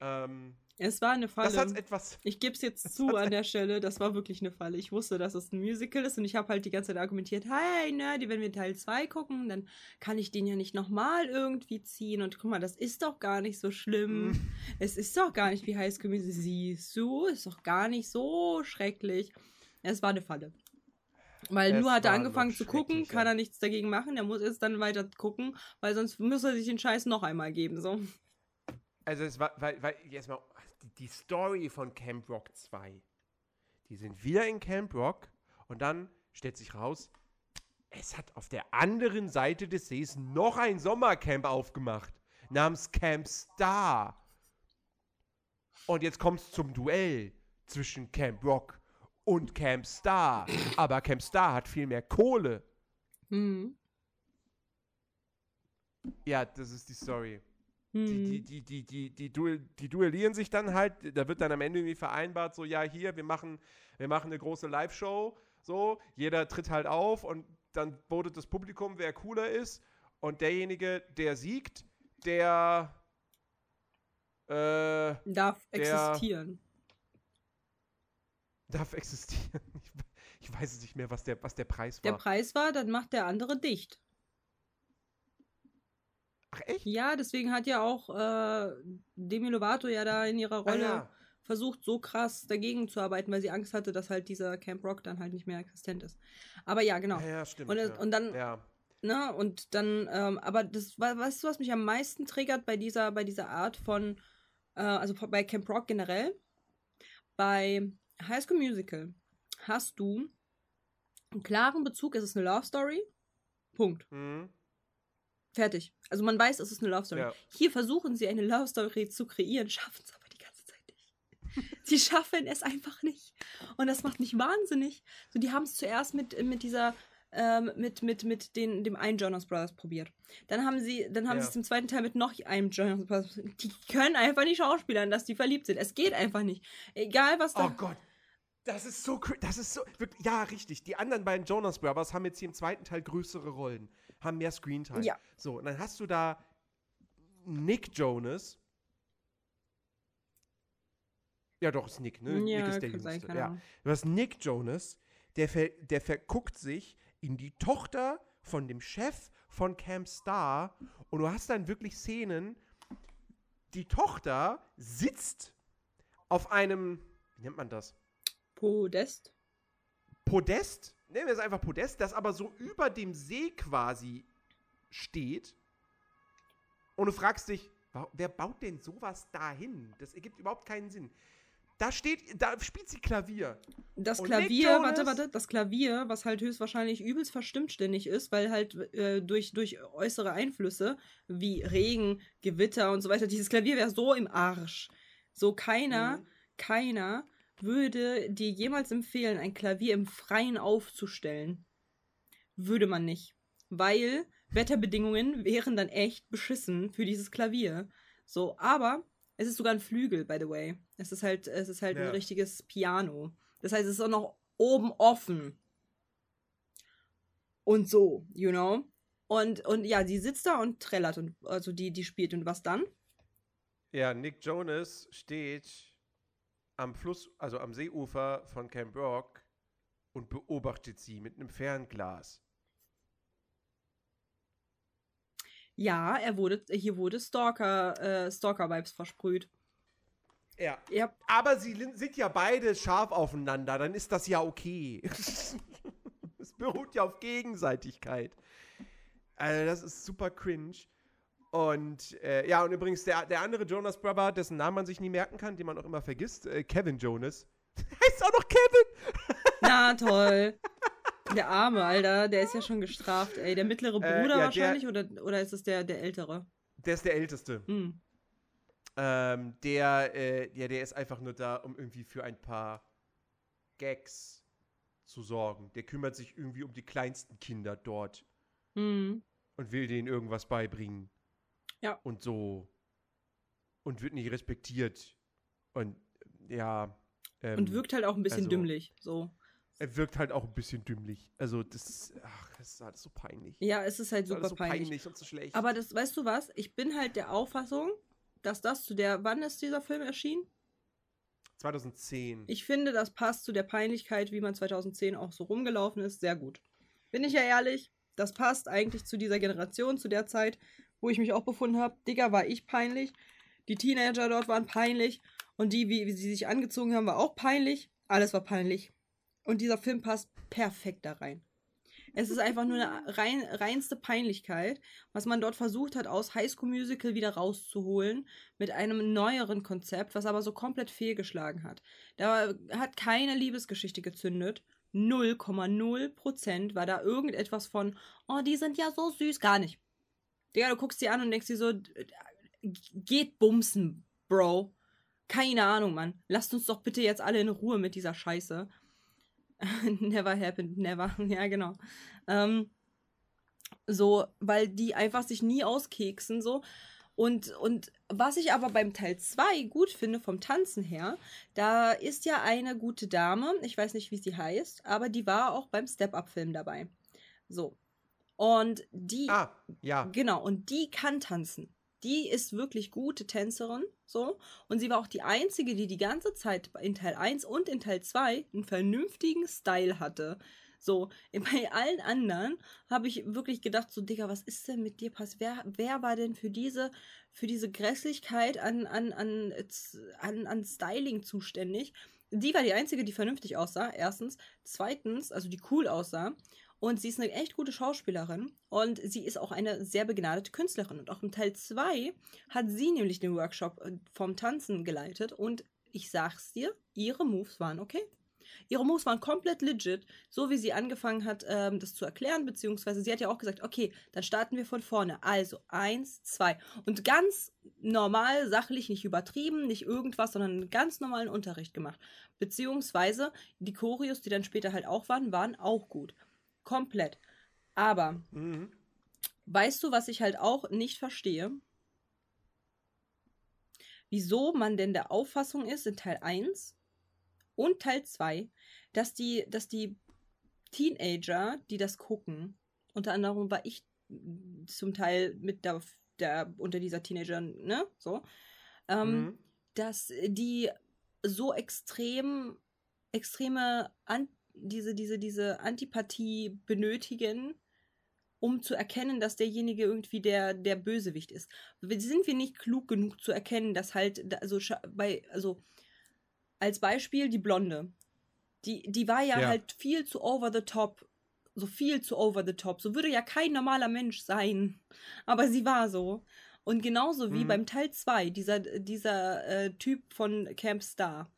Ähm, es war eine Falle. Das etwas. Ich gebe es jetzt zu an der Stelle, das war wirklich eine Falle. Ich wusste, dass es ein Musical ist und ich habe halt die ganze Zeit argumentiert, hey, Nerdy, wenn wir Teil 2 gucken, dann kann ich den ja nicht nochmal irgendwie ziehen. Und guck mal, das ist doch gar nicht so schlimm. Mm. Es ist doch gar nicht wie Highschool Siehst du, ist doch gar nicht so schrecklich. Es war eine Falle. Weil Lu hat er angefangen zu gucken, kann er nichts dagegen machen. Er muss jetzt dann weiter gucken, weil sonst muss er sich den Scheiß noch einmal geben. So. Also es war, weil, weil jetzt mal, die, die Story von Camp Rock 2. Die sind wieder in Camp Rock und dann stellt sich raus, es hat auf der anderen Seite des Sees noch ein Sommercamp aufgemacht, namens Camp Star. Und jetzt kommt es zum Duell zwischen Camp Rock und Camp Star. Aber Camp Star hat viel mehr Kohle. Mhm. Ja, das ist die Story. Die, die, die, die, die, duell, die duellieren sich dann halt, da wird dann am Ende irgendwie vereinbart, so, ja, hier, wir machen, wir machen eine große Live-Show, so, jeder tritt halt auf und dann botet das Publikum, wer cooler ist und derjenige, der siegt, der äh, darf existieren. Darf existieren. Ich, ich, weiß es nicht mehr, was der, was der Preis war. Der Preis war, dann macht der andere dicht. Ach echt? Ja, deswegen hat ja auch äh, Demi Lovato ja da in ihrer Rolle ah, ja. versucht, so krass dagegen zu arbeiten, weil sie Angst hatte, dass halt dieser Camp Rock dann halt nicht mehr existent ist. Aber ja, genau. Ja, ja stimmt. Und, ja. und dann, ja. ne, und dann, ähm, aber das, weißt du, was mich am meisten triggert bei dieser, bei dieser Art von, äh, also bei Camp Rock generell? Bei High School Musical hast du einen klaren Bezug, es ist eine Love Story. Punkt. Mhm. Fertig. Also man weiß, es ist eine Love Story. Ja. Hier versuchen sie eine Love Story zu kreieren, schaffen es aber die ganze Zeit nicht. sie schaffen es einfach nicht. Und das macht mich wahnsinnig. So, die haben es zuerst mit, mit dieser ähm, mit, mit, mit den, dem einen Jonas Brothers probiert. Dann haben sie, dann haben ja. sie es im zweiten Teil mit noch einem Jonas Brothers. Die können einfach nicht schauspielern, dass die verliebt sind. Es geht einfach nicht. Egal was da. Oh Gott. Das ist so, das ist so, wirklich, ja, richtig. Die anderen beiden Jonas Brothers haben jetzt hier im zweiten Teil größere Rollen haben mehr Screentime. Ja. So, und dann hast du da Nick Jonas. Ja, doch, ist Nick, ne? Ja, Nick ist der Jüngste. Ja. Du hast Nick Jonas, der, ver der verguckt sich in die Tochter von dem Chef von Camp Star und du hast dann wirklich Szenen, die Tochter sitzt auf einem, wie nennt man das? Podest. Podest nehmen wir es einfach Podest, das aber so über dem See quasi steht. Und du fragst dich, wer baut denn sowas dahin? Das ergibt überhaupt keinen Sinn. Da steht, da spielt sie Klavier. Das und Klavier, warte, warte, das Klavier, was halt höchstwahrscheinlich übelst verstimmtständig ist, weil halt äh, durch, durch äußere Einflüsse wie Regen, Gewitter und so weiter, dieses Klavier wäre so im Arsch. So keiner, mhm. keiner würde dir jemals empfehlen, ein Klavier im Freien aufzustellen? Würde man nicht. Weil Wetterbedingungen wären dann echt beschissen für dieses Klavier. So, aber es ist sogar ein Flügel, by the way. Es ist halt, es ist halt ja. ein richtiges Piano. Das heißt, es ist auch noch oben offen. Und so, you know? Und, und ja, sie sitzt da und trällert und also die, die spielt. Und was dann? Ja, Nick Jonas steht am Fluss, also am Seeufer von Camp Rock und beobachtet sie mit einem Fernglas. Ja, er wurde, hier wurde Stalker, äh, Stalker-Vibes versprüht. Ja. ja. Aber sie sind ja beide scharf aufeinander, dann ist das ja okay. es beruht ja auf Gegenseitigkeit. Also, das ist super cringe. Und äh, ja, und übrigens der, der andere Jonas Brother, dessen Namen man sich nie merken kann, den man auch immer vergisst, äh, Kevin Jonas. heißt auch noch Kevin! Na toll. Der Arme, Alter, der ist ja schon gestraft, ey. Der mittlere äh, Bruder äh, ja, wahrscheinlich der, oder, oder ist es der, der ältere? Der ist der älteste. Hm. Ähm, der, äh, ja, der ist einfach nur da, um irgendwie für ein paar Gags zu sorgen. Der kümmert sich irgendwie um die kleinsten Kinder dort. Hm. Und will denen irgendwas beibringen. Ja. Und so. Und wird nicht respektiert. Und ja. Ähm, und wirkt halt auch ein bisschen also, dümmlich. So. Er wirkt halt auch ein bisschen dümmlich. Also, das, ach, das ist halt so peinlich. Ja, es ist halt super ist so peinlich. peinlich und so schlecht. Aber das, weißt du was? Ich bin halt der Auffassung, dass das zu der. Wann ist dieser Film erschienen? 2010. Ich finde, das passt zu der Peinlichkeit, wie man 2010 auch so rumgelaufen ist, sehr gut. Bin ich ja ehrlich, das passt eigentlich zu dieser Generation, zu der Zeit, wo ich mich auch befunden habe. Digga, war ich peinlich. Die Teenager dort waren peinlich. Und die, wie, wie sie sich angezogen haben, war auch peinlich. Alles war peinlich. Und dieser Film passt perfekt da rein. Es ist einfach nur eine rein, reinste Peinlichkeit, was man dort versucht hat, aus High School Musical wieder rauszuholen, mit einem neueren Konzept, was aber so komplett fehlgeschlagen hat. Da hat keine Liebesgeschichte gezündet. 0,0% war da irgendetwas von, oh, die sind ja so süß. Gar nicht. Digga, du guckst sie an und denkst dir so, geht bumsen, Bro. Keine Ahnung, Mann. Lasst uns doch bitte jetzt alle in Ruhe mit dieser Scheiße. never happened, never. ja, genau. Ähm, so, weil die einfach sich nie auskeksen, so. Und, und was ich aber beim Teil 2 gut finde, vom Tanzen her, da ist ja eine gute Dame, ich weiß nicht, wie sie heißt, aber die war auch beim Step-Up-Film dabei. So. Und die. Ah, ja. Genau, und die kann tanzen. Die ist wirklich gute Tänzerin, so. Und sie war auch die einzige, die die ganze Zeit in Teil 1 und in Teil 2 einen vernünftigen Style hatte. So, bei allen anderen habe ich wirklich gedacht, so, Digga, was ist denn mit dir passiert? Wer, wer war denn für diese, für diese Grässlichkeit an, an, an, an, an Styling zuständig? Die war die einzige, die vernünftig aussah, erstens. Zweitens, also die cool aussah. Und sie ist eine echt gute Schauspielerin und sie ist auch eine sehr begnadete Künstlerin. Und auch im Teil 2 hat sie nämlich den Workshop äh, vom Tanzen geleitet und ich sag's dir, ihre Moves waren okay. Ihre Moves waren komplett legit, so wie sie angefangen hat, ähm, das zu erklären, beziehungsweise sie hat ja auch gesagt, okay, dann starten wir von vorne. Also eins, zwei. Und ganz normal, sachlich, nicht übertrieben, nicht irgendwas, sondern einen ganz normalen Unterricht gemacht. Beziehungsweise die Choreos, die dann später halt auch waren, waren auch gut. Komplett. Aber, mhm. weißt du, was ich halt auch nicht verstehe? Wieso man denn der Auffassung ist in Teil 1, und Teil 2, dass die, dass die Teenager, die das gucken, unter anderem war ich zum Teil mit der, der unter dieser Teenager, ne, so, ähm, mhm. dass die so extrem, extreme, an, diese, diese, diese Antipathie benötigen, um zu erkennen, dass derjenige irgendwie der, der Bösewicht ist. Sind wir nicht klug genug zu erkennen, dass halt, also bei, also als Beispiel die Blonde. Die, die war ja, ja, halt viel zu over the top. So viel zu over the top. So würde ja kein normaler Mensch sein. Aber sie war so. Und genauso wie mhm. beim Teil 2, dieser, dieser äh, Typ von Camp Star.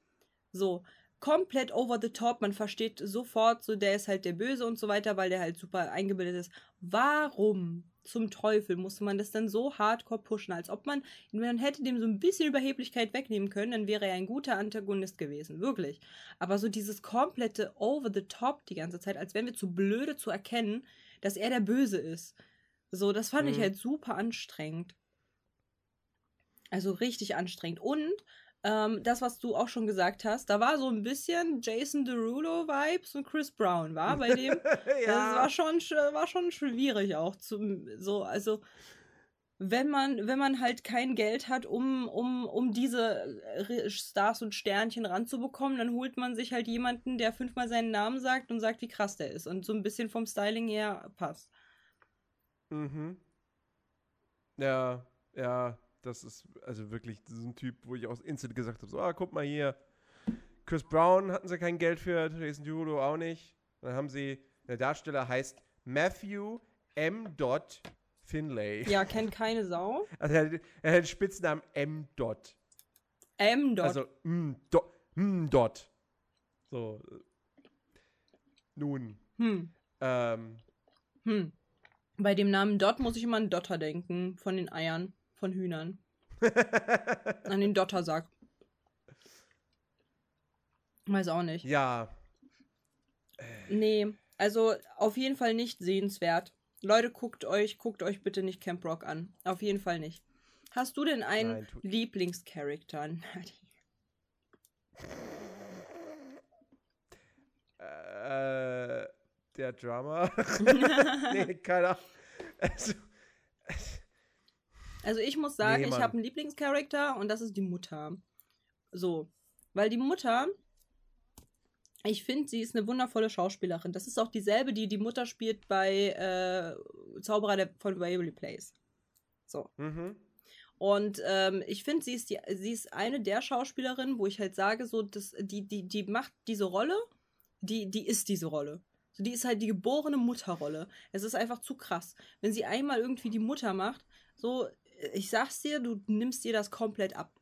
So, komplett over the top. Man versteht sofort, so der ist halt der Böse und so weiter, weil der halt super eingebildet ist. Warum zum Teufel musste man das dann so hardcore pushen, als ob man, man hätte dem so ein bisschen Überheblichkeit wegnehmen können, dann wäre er ein guter Antagonist gewesen, wirklich. Aber so dieses komplette over the top die ganze Zeit, als wären wir zu blöde zu erkennen, dass er der Böse ist. So, das fand mhm. ich halt super anstrengend. Also richtig anstrengend. Und ähm, das, was du auch schon gesagt hast, da war so ein bisschen Jason Derulo-Vibes und Chris Brown, war bei dem. ja. Das war schon, war schon schwierig auch. Zum, so, also wenn man, wenn man halt kein Geld hat, um, um, um diese äh, Stars und Sternchen ranzubekommen, dann holt man sich halt jemanden, der fünfmal seinen Namen sagt und sagt, wie krass der ist und so ein bisschen vom Styling her passt. Mhm. Ja, ja, das ist also wirklich so ein Typ, wo ich auch instant gesagt habe: so, ah, guck mal hier. Chris Brown hatten sie kein Geld für, Jason Derulo auch nicht. Dann haben sie, der Darsteller heißt Matthew M. Finlay. Ja, kennt keine Sau. Also er, er hat den Spitznamen M. M. Also M. Dot. M. Dot. So. Nun. Hm. Ähm. Hm. Bei dem Namen Dot muss ich immer an Dotter denken, von den Eiern von Hühnern. An den Dottersack. Weiß auch nicht. Ja. Nee, also auf jeden Fall nicht sehenswert. Leute, guckt euch, guckt euch bitte nicht Camp Rock an. Auf jeden Fall nicht. Hast du denn einen Lieblingscharakter? äh, der Drummer? nee, keine Ahnung. Also, also ich muss sagen, nee, ich habe einen Lieblingscharakter und das ist die Mutter. So. Weil die Mutter, ich finde, sie ist eine wundervolle Schauspielerin. Das ist auch dieselbe, die die Mutter spielt bei äh, Zauberer der, von Waverly Place. So. Mhm. Und ähm, ich finde, sie ist sie ist eine der Schauspielerinnen, wo ich halt sage, so, das, die, die, die macht diese Rolle, die, die ist diese Rolle. So, die ist halt die geborene Mutterrolle. Es ist einfach zu krass. Wenn sie einmal irgendwie die Mutter macht, so, ich sag's dir, du nimmst dir das komplett ab.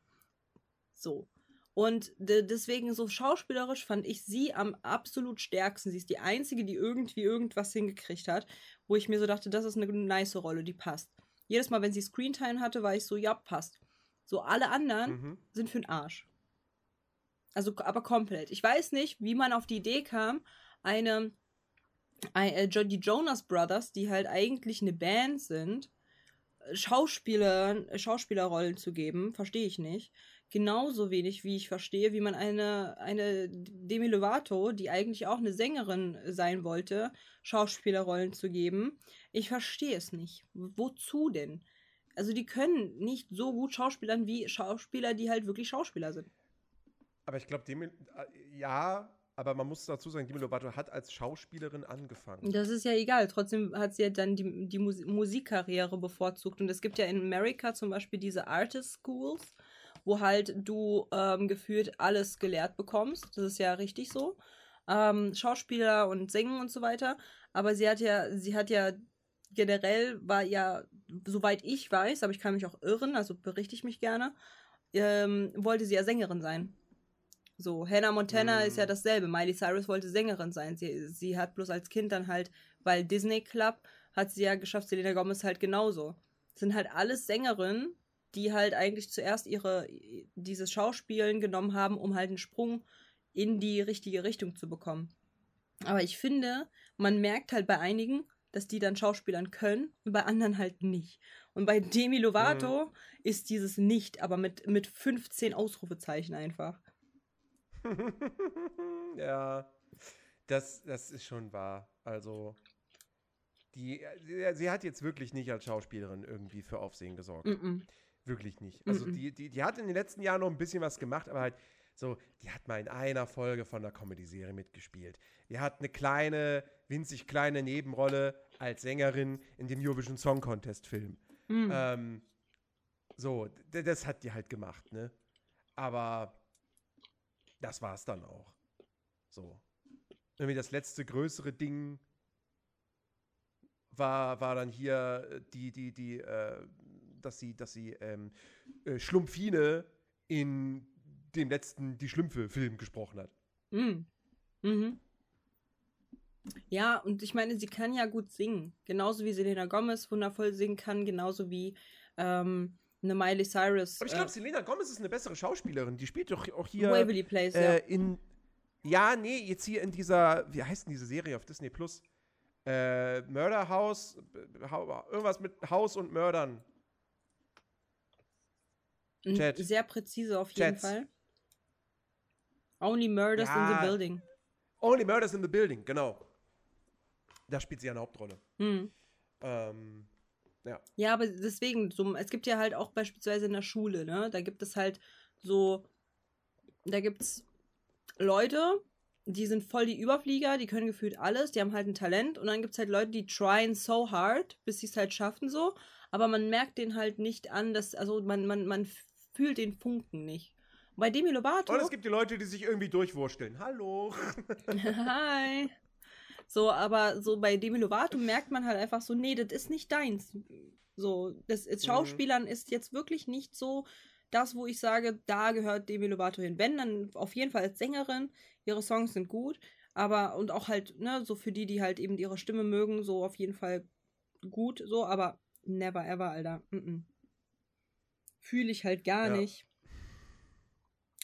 So. Und deswegen so schauspielerisch fand ich sie am absolut stärksten. Sie ist die einzige, die irgendwie irgendwas hingekriegt hat, wo ich mir so dachte, das ist eine nice Rolle, die passt. Jedes Mal, wenn sie Screentime hatte, war ich so, ja, passt. So, alle anderen mhm. sind für den Arsch. Also, aber komplett. Ich weiß nicht, wie man auf die Idee kam, eine, eine äh, die Jonas Brothers, die halt eigentlich eine Band sind, Schauspieler, Schauspielerrollen zu geben, verstehe ich nicht. Genauso wenig, wie ich verstehe, wie man eine, eine Demi Lovato, die eigentlich auch eine Sängerin sein wollte, Schauspielerrollen zu geben. Ich verstehe es nicht. Wozu denn? Also die können nicht so gut schauspielern wie Schauspieler, die halt wirklich Schauspieler sind. Aber ich glaube, Demi, äh, ja, aber man muss dazu sagen, Demi Lovato hat als Schauspielerin angefangen. Das ist ja egal. Trotzdem hat sie ja dann die, die Mus Musikkarriere bevorzugt. Und es gibt ja in Amerika zum Beispiel diese Artist Schools, wo halt du ähm, gefühlt alles gelehrt bekommst. Das ist ja richtig so. Ähm, Schauspieler und Singen und so weiter. Aber sie hat ja, sie hat ja generell war ja, soweit ich weiß, aber ich kann mich auch irren, also berichte ich mich gerne, ähm, wollte sie ja Sängerin sein. So, Hannah Montana mm. ist ja dasselbe. Miley Cyrus wollte Sängerin sein. Sie, sie hat bloß als Kind dann halt, weil Disney Club hat sie ja geschafft, Selena Gomez halt genauso. Das sind halt alles Sängerinnen, die halt eigentlich zuerst ihre, dieses Schauspielen genommen haben, um halt einen Sprung in die richtige Richtung zu bekommen. Aber ich finde, man merkt halt bei einigen, dass die dann Schauspielern können und bei anderen halt nicht. Und bei Demi Lovato mhm. ist dieses nicht, aber mit, mit 15 Ausrufezeichen einfach. ja, das, das ist schon wahr. Also, die, sie hat jetzt wirklich nicht als Schauspielerin irgendwie für Aufsehen gesorgt. Mm -mm. Wirklich nicht. Also, mm die, die, die hat in den letzten Jahren noch ein bisschen was gemacht, aber halt so, die hat mal in einer Folge von einer Comedy-Serie mitgespielt. Die hat eine kleine, winzig kleine Nebenrolle als Sängerin in dem Eurovision Song Contest Film. Mhm. Ähm, so, das hat die halt gemacht, ne? Aber das war es dann auch. So. Irgendwie das letzte größere Ding war, war dann hier äh, die, die, die, äh, dass sie, dass sie ähm, äh, Schlumpfine in dem letzten Die Schlümpfe-Film gesprochen hat. Mhm. Mhm. Ja, und ich meine, sie kann ja gut singen. Genauso wie Selena Gomez wundervoll singen kann, genauso wie ähm, eine Miley Cyrus. Aber ich glaube, äh, Selena Gomez ist eine bessere Schauspielerin. Die spielt doch auch hier. Waverly Place, äh, ja. In, ja, nee, jetzt hier in dieser, wie heißt denn diese Serie auf Disney Plus? Äh, Murder House, irgendwas mit Haus und Mördern. Chat. Sehr präzise auf jeden Chats. Fall. Only Murders ja, in the Building. Only Murders in the Building, genau. Da spielt sie eine Hauptrolle. Hm. Ähm, ja. Ja, aber deswegen, so, es gibt ja halt auch beispielsweise in der Schule, ne? Da gibt es halt so, da gibt es Leute, die sind voll die Überflieger, die können gefühlt alles, die haben halt ein Talent und dann gibt es halt Leute, die tryen so hard, bis sie es halt schaffen so, aber man merkt den halt nicht an, dass, also man, man, man fühlt den Funken nicht. Bei Demi Lovato. Und es gibt die Leute, die sich irgendwie durchwursteln. Hallo. Hi. So, aber so bei Demi Lovato merkt man halt einfach so, nee, das ist nicht deins. So, das ist, mhm. Schauspielern ist jetzt wirklich nicht so das, wo ich sage, da gehört Demi Lovato hin. Wenn, dann auf jeden Fall als Sängerin. Ihre Songs sind gut, aber und auch halt, ne, so für die, die halt eben ihre Stimme mögen, so auf jeden Fall gut, so, aber never ever, Alter. Mm -mm. Fühle ich halt gar ja. nicht.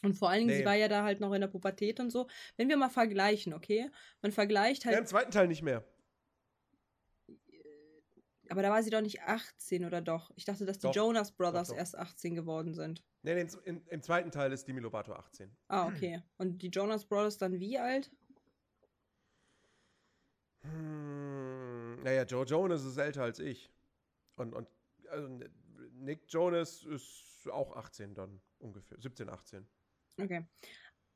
Und vor allen Dingen, nee. sie war ja da halt noch in der Pubertät und so. Wenn wir mal vergleichen, okay? Man vergleicht halt. Ja, im zweiten Teil nicht mehr. Aber da war sie doch nicht 18 oder doch? Ich dachte, dass die doch, Jonas Brothers doch, doch. erst 18 geworden sind. Nee, nee im, im, zweiten Teil ist Demi Lovato 18. Ah, okay. Und die Jonas Brothers dann wie alt? Hm, naja, Joe Jonas ist älter als ich. Und, und also Nick Jonas ist auch 18 dann ungefähr. 17, 18. Okay.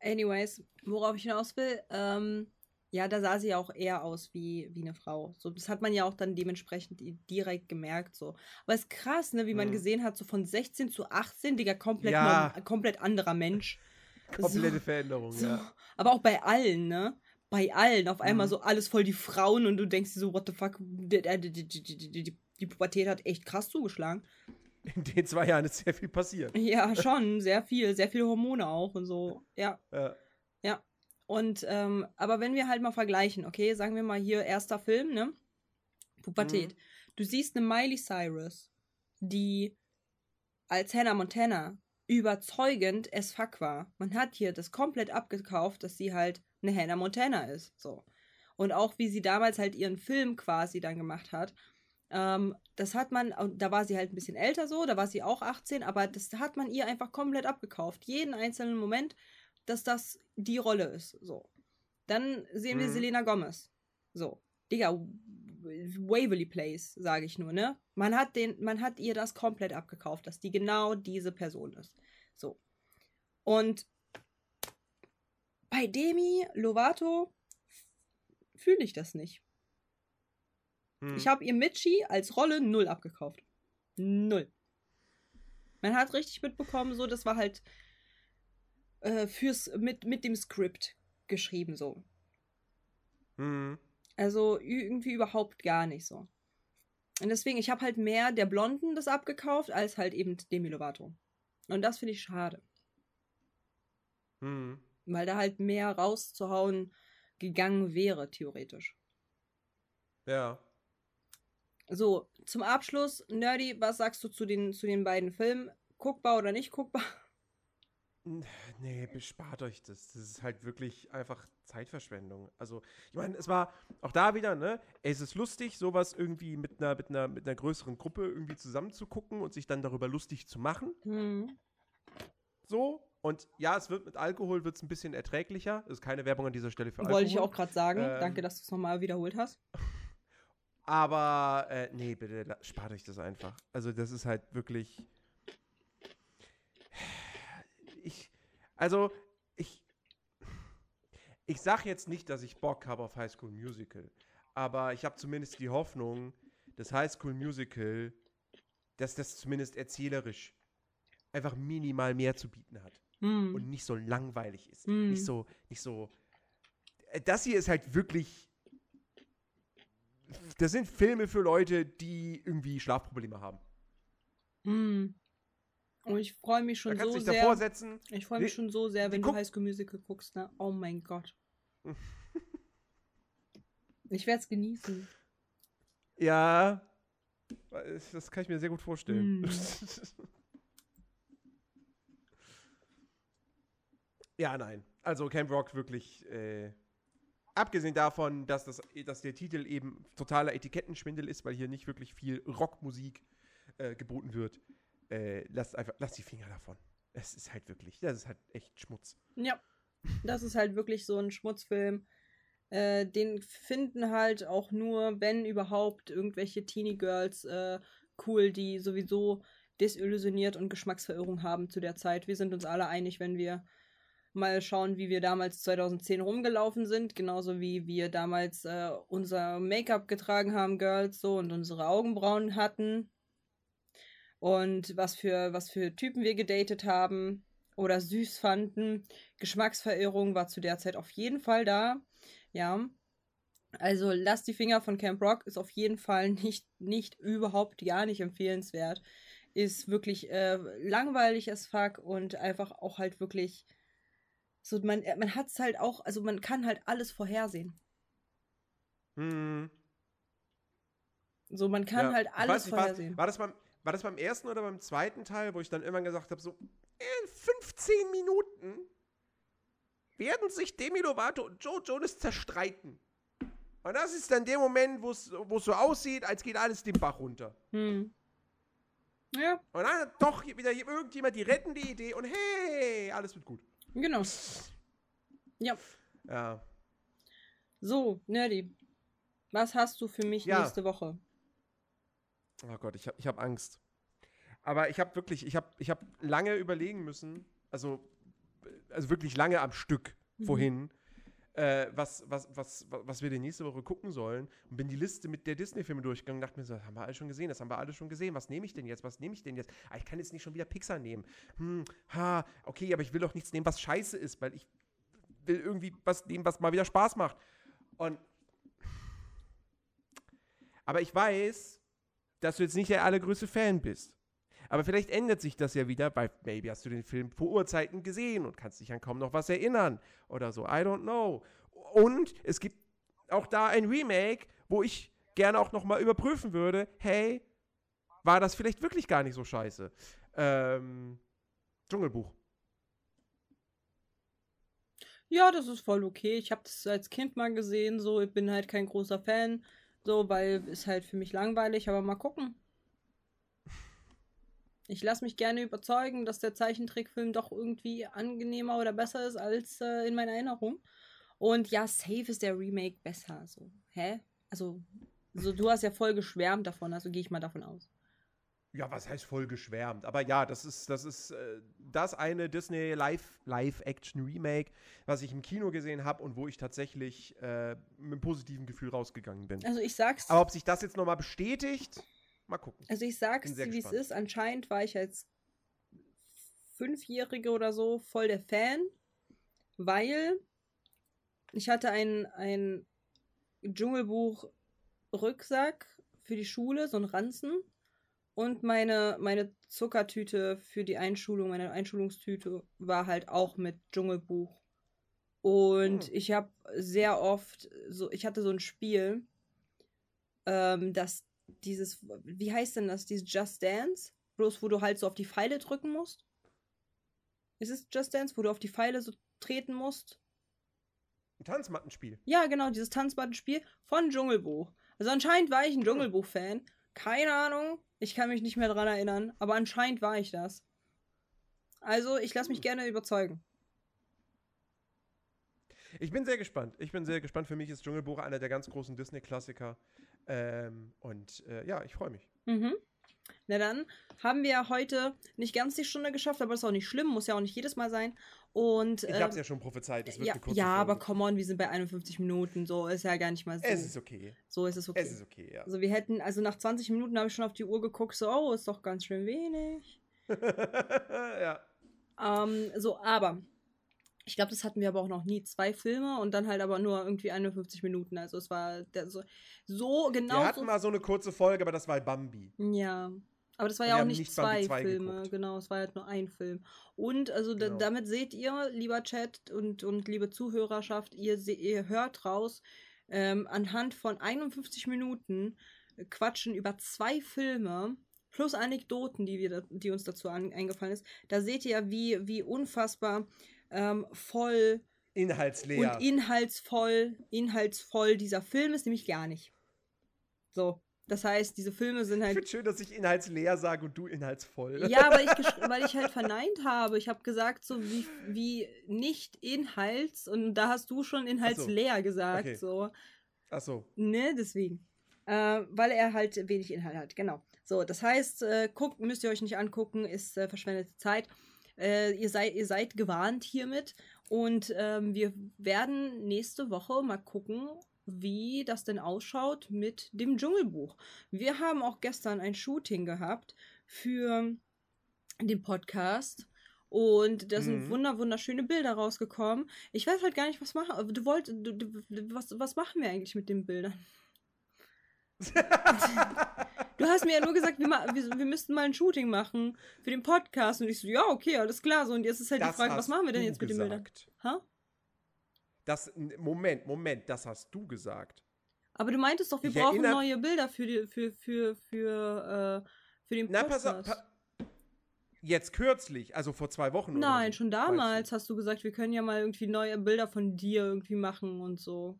Anyways, worauf ich hinaus will, ähm, ja, da sah sie auch eher aus wie, wie eine Frau. So, das hat man ja auch dann dementsprechend direkt gemerkt. So. Aber es ist krass, ne, wie man mhm. gesehen hat, so von 16 zu 18, Digga, komplett, ja. norm, komplett anderer Mensch. Komplette so, Veränderung, so. ja. Aber auch bei allen, ne? Bei allen. Auf einmal mhm. so alles voll die Frauen und du denkst dir so, what the fuck, die, die, die, die Pubertät hat echt krass zugeschlagen in den zwei Jahren ist sehr viel passiert. Ja, schon, sehr viel, sehr viele Hormone auch und so. Ja. Ja. ja. Und, ähm, aber wenn wir halt mal vergleichen, okay, sagen wir mal hier erster Film, ne? Pubertät. Mhm. Du siehst eine Miley Cyrus, die als Hannah Montana überzeugend es fuck war. Man hat hier das komplett abgekauft, dass sie halt eine Hannah Montana ist. So. Und auch wie sie damals halt ihren Film quasi dann gemacht hat. Ähm, das hat man, da war sie halt ein bisschen älter so, da war sie auch 18, aber das hat man ihr einfach komplett abgekauft. Jeden einzelnen Moment, dass das die Rolle ist. So. Dann sehen wir mhm. Selena Gomez. So. Digga, Waverly Place, sage ich nur, ne? Man hat, den, man hat ihr das komplett abgekauft, dass die genau diese Person ist. So. Und bei Demi Lovato fühle ich das nicht. Hm. Ich habe ihr Mitchi als Rolle null abgekauft. Null. Man hat richtig mitbekommen, so, das war halt äh, fürs, mit, mit dem Skript geschrieben, so. Hm. Also irgendwie überhaupt gar nicht so. Und deswegen, ich habe halt mehr der Blonden das abgekauft, als halt eben Demi Lovato. Und das finde ich schade. Hm. Weil da halt mehr rauszuhauen gegangen wäre, theoretisch. Ja. So, zum Abschluss, Nerdy, was sagst du zu den, zu den beiden Filmen? Guckbar oder nicht guckbar? Nee, bespart euch das. Das ist halt wirklich einfach Zeitverschwendung. Also, ich meine, es war auch da wieder, ne? Es ist lustig, sowas irgendwie mit einer, mit einer, mit einer größeren Gruppe irgendwie zusammenzugucken und sich dann darüber lustig zu machen. Mhm. So. Und ja, es wird mit Alkohol wird's ein bisschen erträglicher. Das ist keine Werbung an dieser Stelle für Alkohol. Wollte ich auch gerade sagen. Ähm, Danke, dass du es nochmal wiederholt hast. Aber, äh, nee, bitte, spart euch das einfach. Also, das ist halt wirklich ich, also, ich, ich sag jetzt nicht, dass ich Bock habe auf High School Musical, aber ich habe zumindest die Hoffnung, dass High School Musical, dass das zumindest erzählerisch einfach minimal mehr zu bieten hat mm. und nicht so langweilig ist, mm. nicht so, nicht so. Äh, das hier ist halt wirklich. Das sind Filme für Leute, die irgendwie Schlafprobleme haben. Mm. Und ich freue mich schon so sehr. Setzen. Ich freue mich schon so sehr, wenn du High School Musical guckst, ne? Oh mein Gott. ich werde es genießen. Ja. Das kann ich mir sehr gut vorstellen. Mm. ja, nein. Also Camp Rock wirklich. Äh, abgesehen davon, dass, das, dass der Titel eben totaler Etikettenschwindel ist, weil hier nicht wirklich viel Rockmusik äh, geboten wird äh, lasst einfach, lasst die Finger davon. Es ist halt wirklich, das ist halt echt Schmutz. Ja, das ist halt wirklich so ein Schmutzfilm. Äh, den finden halt auch nur, wenn überhaupt, irgendwelche Teenie Girls äh, cool, die sowieso desillusioniert und Geschmacksverirrung haben zu der Zeit. Wir sind uns alle einig, wenn wir mal schauen, wie wir damals 2010 rumgelaufen sind, genauso wie wir damals äh, unser Make-up getragen haben, Girls, so und unsere Augenbrauen hatten und was für, was für Typen wir gedatet haben oder süß fanden. Geschmacksverirrung war zu der Zeit auf jeden Fall da. Ja. Also lass die Finger von Camp Rock ist auf jeden Fall nicht, nicht überhaupt gar nicht empfehlenswert. Ist wirklich äh, langweilig as fuck und einfach auch halt wirklich so, man, man hat es halt auch, also man kann halt alles vorhersehen. Hm. So, man kann ja. halt alles nicht, vorhersehen. War, war, das beim, war das beim ersten oder beim zweiten Teil, wo ich dann irgendwann gesagt habe, so in 15 Minuten werden sich Demi Lovato und Joe Jonas zerstreiten. Und das ist dann der Moment, wo es so aussieht, als geht alles den Bach runter. Hm. Ja. Und dann hat doch wieder irgendjemand die rettende Idee und hey, alles wird gut. Genau. Ja. Ja. So, Nerdy. Was hast du für mich ja. nächste Woche? Oh Gott, ich habe ich hab Angst. Aber ich habe wirklich, ich habe ich hab lange überlegen müssen, also, also wirklich lange am Stück mhm. vorhin, äh, was, was, was, was wir die nächste Woche gucken sollen. Und bin die Liste mit der Disney-Filme durchgegangen und dachte mir so, das haben wir alle schon gesehen, das haben wir alle schon gesehen. Was nehme ich denn jetzt? Was nehme ich denn jetzt? Ah, ich kann jetzt nicht schon wieder Pixar nehmen. Hm, ha, okay, aber ich will doch nichts nehmen, was scheiße ist, weil ich will irgendwie was nehmen, was mal wieder Spaß macht. Und aber ich weiß, dass du jetzt nicht der allergrößte Fan bist. Aber vielleicht ändert sich das ja wieder, weil maybe hast du den Film vor Urzeiten gesehen und kannst dich an kaum noch was erinnern oder so. I don't know. Und es gibt auch da ein Remake, wo ich gerne auch noch mal überprüfen würde, hey, war das vielleicht wirklich gar nicht so scheiße? Ähm, Dschungelbuch. Ja, das ist voll okay. Ich habe das als Kind mal gesehen, so. Ich bin halt kein großer Fan, so, weil ist halt für mich langweilig, aber mal gucken. Ich lasse mich gerne überzeugen, dass der Zeichentrickfilm doch irgendwie angenehmer oder besser ist als äh, in meiner Erinnerung. Und ja, safe ist der Remake besser. So, hä? Also, so, du hast ja voll geschwärmt davon, also gehe ich mal davon aus. Ja, was heißt voll geschwärmt? Aber ja, das ist, das ist äh, das eine Disney Live, Live-Action Remake, was ich im Kino gesehen habe und wo ich tatsächlich äh, mit einem positiven Gefühl rausgegangen bin. Also ich sag's. Aber ob sich das jetzt nochmal bestätigt, mal gucken. Also ich sag's, wie es ist. Anscheinend war ich als Fünfjährige oder so voll der Fan, weil ich hatte ein, ein Dschungelbuch-Rücksack für die Schule, so ein Ranzen. Und meine, meine Zuckertüte für die Einschulung, meine Einschulungstüte war halt auch mit Dschungelbuch. Und hm. ich habe sehr oft so, ich hatte so ein Spiel, ähm, das dieses, wie heißt denn das, dieses Just Dance? Bloß wo du halt so auf die Pfeile drücken musst. Ist es Just Dance, wo du auf die Pfeile so treten musst? Ein Tanzmattenspiel. Ja, genau, dieses Tanzmattenspiel von Dschungelbuch. Also anscheinend war ich ein Dschungelbuch-Fan. Keine Ahnung, ich kann mich nicht mehr dran erinnern, aber anscheinend war ich das. Also, ich lasse mich hm. gerne überzeugen. Ich bin sehr gespannt. Ich bin sehr gespannt. Für mich ist Dschungelbuch einer der ganz großen Disney-Klassiker. Ähm, und äh, ja, ich freue mich. Mhm. Na dann haben wir heute nicht ganz die Stunde geschafft, aber das ist auch nicht schlimm, muss ja auch nicht jedes Mal sein. Und, ich habe es ähm, ja schon prophezeit, das wird ja, eine kurze Ja, Folge. aber come on, wir sind bei 51 Minuten, so ist ja gar nicht mal so. Es ist okay. So ist es okay. Es ist okay, ja. Also wir hätten, also nach 20 Minuten habe ich schon auf die Uhr geguckt, so, oh, ist doch ganz schön wenig. ja. Ähm, so, aber ich glaube, das hatten wir aber auch noch nie. Zwei Filme und dann halt aber nur irgendwie 51 Minuten. Also es war so, so genau. Wir hatten mal so eine kurze Folge, aber das war Bambi. Ja. Aber das war ja auch nicht, nicht zwei Filme, geguckt. genau, es war halt nur ein Film. Und also genau. damit seht ihr, lieber Chat und, und liebe Zuhörerschaft, ihr, ihr hört raus, ähm, anhand von 51 Minuten quatschen über zwei Filme plus Anekdoten, die, wir, die uns dazu an, eingefallen ist. Da seht ihr, wie, wie unfassbar ähm, voll inhaltsleer und inhaltsvoll, inhaltsvoll dieser Film ist, nämlich gar nicht. So. Das heißt, diese Filme sind halt. Ich finde schön, dass ich inhaltsleer sage und du inhaltsvoll. Ja, weil ich, weil ich halt verneint habe. Ich habe gesagt, so wie, wie nicht inhalts und da hast du schon inhaltsleer so. gesagt. Okay. So. Ach so. Ne, deswegen. Äh, weil er halt wenig Inhalt hat, genau. So, das heißt, äh, guckt, müsst ihr euch nicht angucken, ist äh, verschwendete Zeit. Äh, ihr, seid, ihr seid gewarnt hiermit. Und ähm, wir werden nächste Woche mal gucken, wie das denn ausschaut mit dem Dschungelbuch. Wir haben auch gestern ein Shooting gehabt für den Podcast. Und da sind mhm. wunder, wunderschöne Bilder rausgekommen. Ich weiß halt gar nicht, was machen. Du wolltest, was, was machen wir eigentlich mit den Bildern? du hast mir ja nur gesagt, wir, wir, wir, müssten mal ein Shooting machen für den Podcast. Und ich so, ja, okay, alles klar. So, und jetzt ist halt das die Frage, was machen wir denn jetzt mit den Bildern? Ha? Das, Moment, Moment, das hast du gesagt. Aber du meintest doch, wir ich brauchen neue Bilder für, die, für, für, für, äh, für den Podcast. Na, pass auf. Pa Jetzt kürzlich, also vor zwei Wochen. Nein, so, schon damals hast du gesagt, wir können ja mal irgendwie neue Bilder von dir irgendwie machen und so.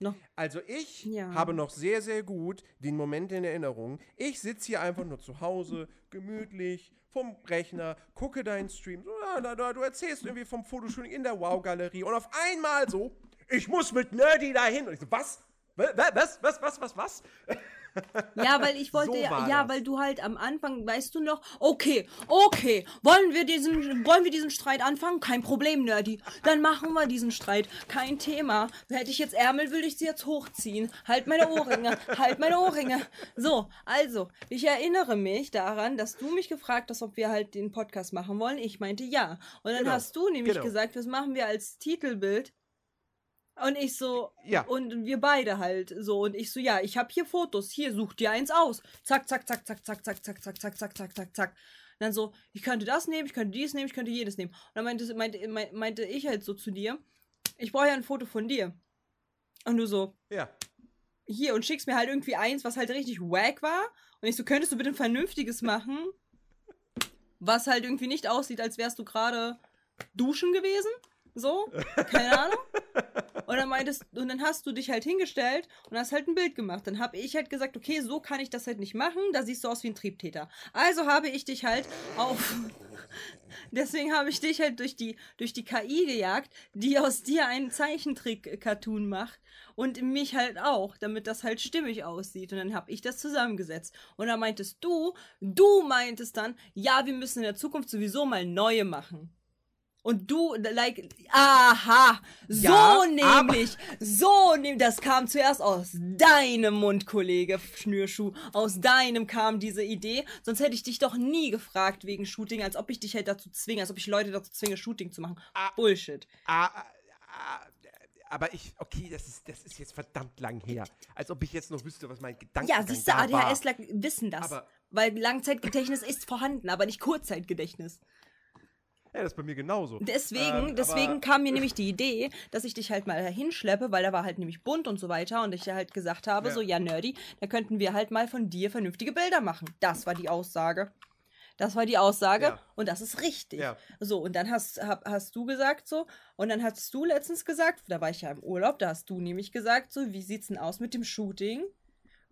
Noch? Also ich ja. habe noch sehr, sehr gut den Moment in Erinnerung. Ich sitze hier einfach nur zu Hause, gemütlich, vom Rechner, gucke deinen Stream. Du erzählst irgendwie vom Fotoshooting in der Wow-Galerie und auf einmal so, ich muss mit Nerdy dahin. Und ich so, was? Was? Was? Was? Was? Was? Ja, weil ich wollte so ja, ja, weil du halt am Anfang, weißt du noch, okay, okay, wollen wir diesen, wollen wir diesen Streit anfangen? Kein Problem, Nerdy. Dann machen wir diesen Streit. Kein Thema. Hätte ich jetzt Ärmel, würde ich sie jetzt hochziehen. Halt meine Ohrringe, halt meine Ohrringe. So, also, ich erinnere mich daran, dass du mich gefragt hast, ob wir halt den Podcast machen wollen. Ich meinte ja. Und dann genau. hast du nämlich genau. gesagt, was machen wir als Titelbild? Und ich so, ja. und wir beide halt so. Und ich so, ja, ich habe hier Fotos, hier, such dir eins aus. Zack, zack, zack, zack, zack, zack, zack, zack, zack, zack, zack, zack, zack. Und dann so, ich könnte das nehmen, ich könnte dies nehmen, ich könnte jedes nehmen. Und dann meinte, meinte, meinte ich halt so zu dir, ich brauche ja ein Foto von dir. Und du so, ja. Hier, und schickst mir halt irgendwie eins, was halt richtig wack war. Und ich so, könntest du bitte ein vernünftiges machen? was halt irgendwie nicht aussieht, als wärst du gerade duschen gewesen. So, keine Ahnung. Und dann meintest, und dann hast du dich halt hingestellt und hast halt ein Bild gemacht. Dann habe ich halt gesagt, okay, so kann ich das halt nicht machen. Da siehst du aus wie ein Triebtäter. Also habe ich dich halt auf. Deswegen habe ich dich halt durch die, durch die KI gejagt, die aus dir einen Zeichentrick-Cartoon macht und mich halt auch, damit das halt stimmig aussieht. Und dann habe ich das zusammengesetzt. Und dann meintest du, du meintest dann, ja, wir müssen in der Zukunft sowieso mal neue machen. Und du, like, aha, so ja, nämlich, so nämlich, das kam zuerst aus deinem Mund, Kollege Schnürschuh. Aus deinem kam diese Idee. Sonst hätte ich dich doch nie gefragt wegen Shooting, als ob ich dich halt dazu zwinge, als ob ich Leute dazu zwinge, Shooting zu machen. Ah, Bullshit. Ah, ah, aber ich, okay, das ist, das ist jetzt verdammt lang her. Als ob ich jetzt noch wüsste, was mein Gedanke ist. Ja, siehst du, ADHSler wissen das. Aber, weil Langzeitgedächtnis ist vorhanden, aber nicht Kurzzeitgedächtnis. Ja, das ist bei mir genauso. Deswegen, ähm, deswegen kam mir nämlich die Idee, dass ich dich halt mal hinschleppe, weil da war halt nämlich bunt und so weiter und ich halt gesagt habe, ja. so, ja, Nerdy, da könnten wir halt mal von dir vernünftige Bilder machen. Das war die Aussage. Das war die Aussage ja. und das ist richtig. Ja. So, und dann hast, hab, hast du gesagt so, und dann hast du letztens gesagt, da war ich ja im Urlaub, da hast du nämlich gesagt so, wie sieht's denn aus mit dem Shooting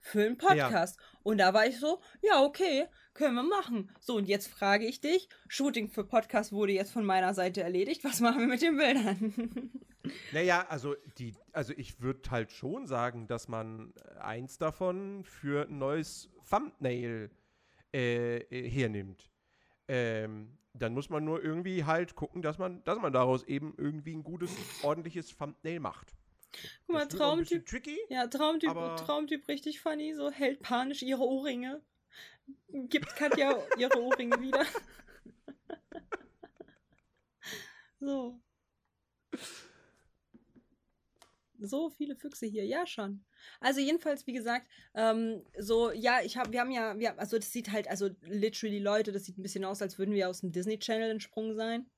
für einen Podcast? Ja. Und da war ich so, ja, okay, können wir machen. So, und jetzt frage ich dich, Shooting für Podcast wurde jetzt von meiner Seite erledigt. Was machen wir mit den Bildern? naja, also, die, also ich würde halt schon sagen, dass man eins davon für ein neues Thumbnail äh, äh, hernimmt. Ähm, dann muss man nur irgendwie halt gucken, dass man, dass man daraus eben irgendwie ein gutes, ordentliches Thumbnail macht. Guck mal, Traumtyp. Tricky, ja, Traumtyp, Traumtyp richtig funny, so hält panisch ihre Ohrringe gibt Katja ihre Ohrringe wieder. so. So viele Füchse hier, ja schon. Also jedenfalls, wie gesagt, ähm, so, ja, ich habe, wir haben ja, wir, also das sieht halt, also literally Leute, das sieht ein bisschen aus, als würden wir aus dem Disney Channel entsprungen sein.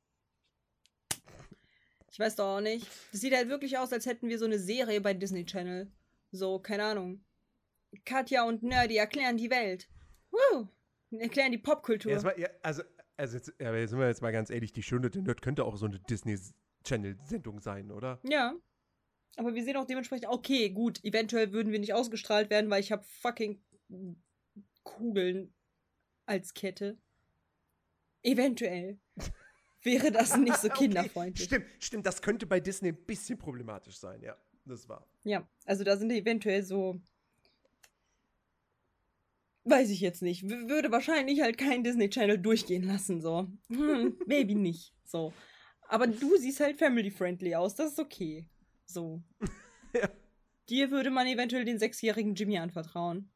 Ich weiß doch auch nicht. Das sieht halt wirklich aus, als hätten wir so eine Serie bei Disney Channel. So, keine Ahnung. Katja und Nerdy erklären die Welt. Woo! Erklären die Popkultur. Ja, war, ja, also, also jetzt, ja, sind wir jetzt mal ganz ehrlich, die Schöne der Nerd könnte auch so eine Disney-Channel-Sendung sein, oder? Ja. Aber wir sehen auch dementsprechend, okay, gut, eventuell würden wir nicht ausgestrahlt werden, weil ich habe fucking Kugeln als Kette. Eventuell. Wäre das nicht so kinderfreundlich. Okay, stimmt, stimmt, das könnte bei Disney ein bisschen problematisch sein, ja. Das war. Ja, also da sind eventuell so Weiß ich jetzt nicht. W würde wahrscheinlich halt kein Disney Channel durchgehen lassen, so. Hm, maybe nicht. So. Aber du siehst halt family-friendly aus, das ist okay. So. ja. Dir würde man eventuell den sechsjährigen Jimmy anvertrauen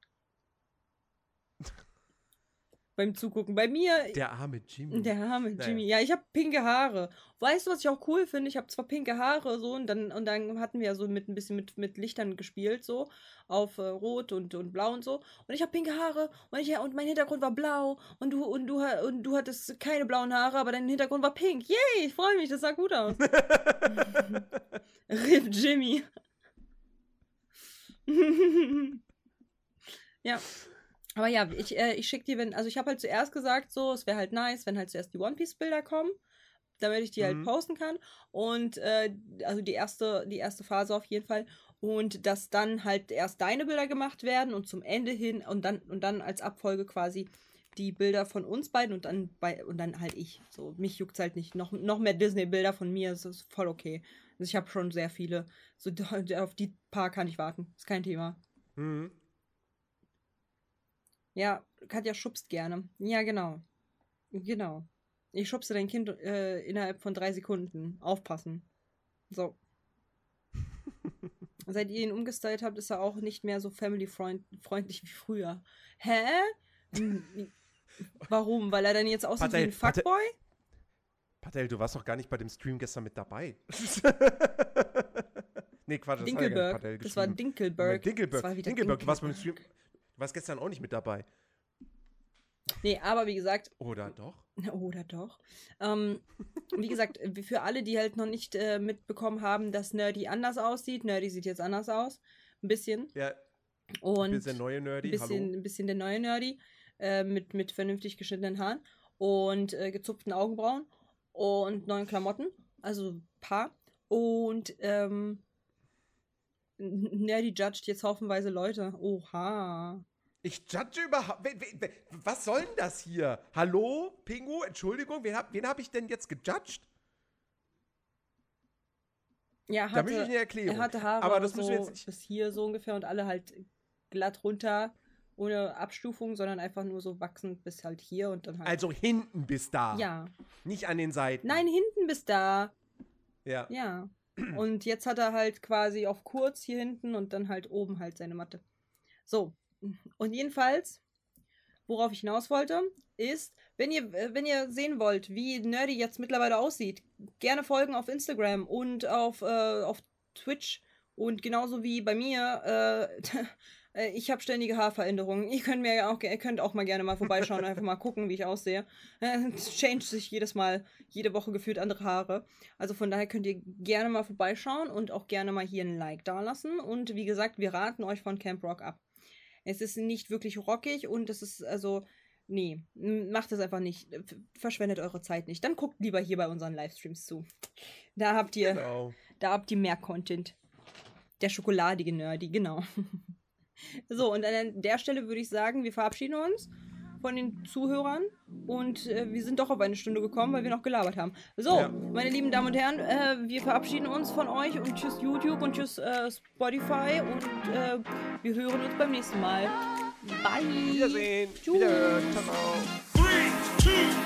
beim Zugucken. Bei mir. Der arme Jimmy. Der arme naja. Jimmy. Ja, ich habe pinke Haare. Weißt du, was ich auch cool finde? Ich habe zwar pinke Haare so und dann und dann hatten wir ja so mit ein bisschen mit, mit Lichtern gespielt so auf äh, rot und, und blau und so und ich habe pinke Haare und ich und mein Hintergrund war blau und du und du und du hattest keine blauen Haare, aber dein Hintergrund war pink. Yay, ich freue mich, das sah gut aus. Rip Jimmy. ja. Aber ja, ich, äh, ich schicke dir, wenn, also ich habe halt zuerst gesagt, so, es wäre halt nice, wenn halt zuerst die One Piece Bilder kommen, damit ich die halt mhm. halt posten kann. Und äh, also die erste, die erste Phase auf jeden Fall. Und dass dann halt erst deine Bilder gemacht werden und zum Ende hin und dann und dann als Abfolge quasi die Bilder von uns beiden und dann bei und dann halt ich. So, mich juckt's halt nicht. Noch, noch mehr Disney-Bilder von mir, das ist voll okay. Also ich habe schon sehr viele. So auf die paar kann ich warten. Ist kein Thema. Mhm. Ja, Katja schubst gerne. Ja, genau. Genau. Ich schubse dein Kind äh, innerhalb von drei Sekunden. Aufpassen. So. Seit ihr ihn umgestylt habt, ist er auch nicht mehr so family-freundlich wie früher. Hä? Warum? Weil er dann jetzt aussieht Patel, wie ein Fuckboy? Patel, du warst doch gar nicht bei dem Stream gestern mit dabei. nee, Quatsch, das Dinkelberg. War das war Dinkelberg. Dinkelberg. Das war Dinkelberg. Du warst beim Stream warst gestern auch nicht mit dabei. Nee, aber wie gesagt. Oder doch? Oder doch. Ähm, wie gesagt, für alle, die halt noch nicht äh, mitbekommen haben, dass Nerdy anders aussieht. Nerdy sieht jetzt anders aus. Ein bisschen. Ja. Und ein bisschen der neue Nerdy. Ein bisschen, Hallo. ein bisschen der neue Nerdy. Äh, mit, mit vernünftig geschnittenen Haaren. und äh, gezupften Augenbrauen und neuen Klamotten. Also Paar. Und ähm, Nerdy judged jetzt haufenweise Leute. Oha. Ich judge überhaupt. Was soll denn das hier? Hallo, Pingu? Entschuldigung, wen habe hab ich denn jetzt gejudged? Ja, hatte, da möchte ich eine Erklärung. Er hatte Haare aber das so jetzt bis hier so ungefähr und alle halt glatt runter, ohne Abstufung, sondern einfach nur so wachsend bis halt hier und dann halt. Also hinten bis da. Ja. Nicht an den Seiten. Nein, hinten bis da. Ja. Ja. Und jetzt hat er halt quasi auf kurz hier hinten und dann halt oben halt seine Matte. So. Und jedenfalls, worauf ich hinaus wollte, ist, wenn ihr, wenn ihr sehen wollt, wie Nerdy jetzt mittlerweile aussieht, gerne folgen auf Instagram und auf, äh, auf Twitch. Und genauso wie bei mir, äh, Äh, ich habe ständige Haarveränderungen. Ihr könnt mir auch, ihr könnt auch mal gerne mal vorbeischauen und einfach mal gucken, wie ich aussehe. Äh, es change sich jedes Mal, jede Woche gefühlt andere Haare. Also von daher könnt ihr gerne mal vorbeischauen und auch gerne mal hier ein Like dalassen. Und wie gesagt, wir raten euch von Camp Rock ab. Es ist nicht wirklich rockig und es ist also nee, macht es einfach nicht. Verschwendet eure Zeit nicht. Dann guckt lieber hier bei unseren Livestreams zu. Da habt ihr, genau. da habt ihr mehr Content. Der schokoladige Nerdy, genau. So, und an der Stelle würde ich sagen, wir verabschieden uns von den Zuhörern und äh, wir sind doch auf eine Stunde gekommen, weil wir noch gelabert haben. So, ja. meine lieben Damen und Herren, äh, wir verabschieden uns von euch und tschüss YouTube und tschüss äh, Spotify und äh, wir hören uns beim nächsten Mal. Bye. Wiedersehen. Tschüss. Wiederhören. Ciao. Three, two,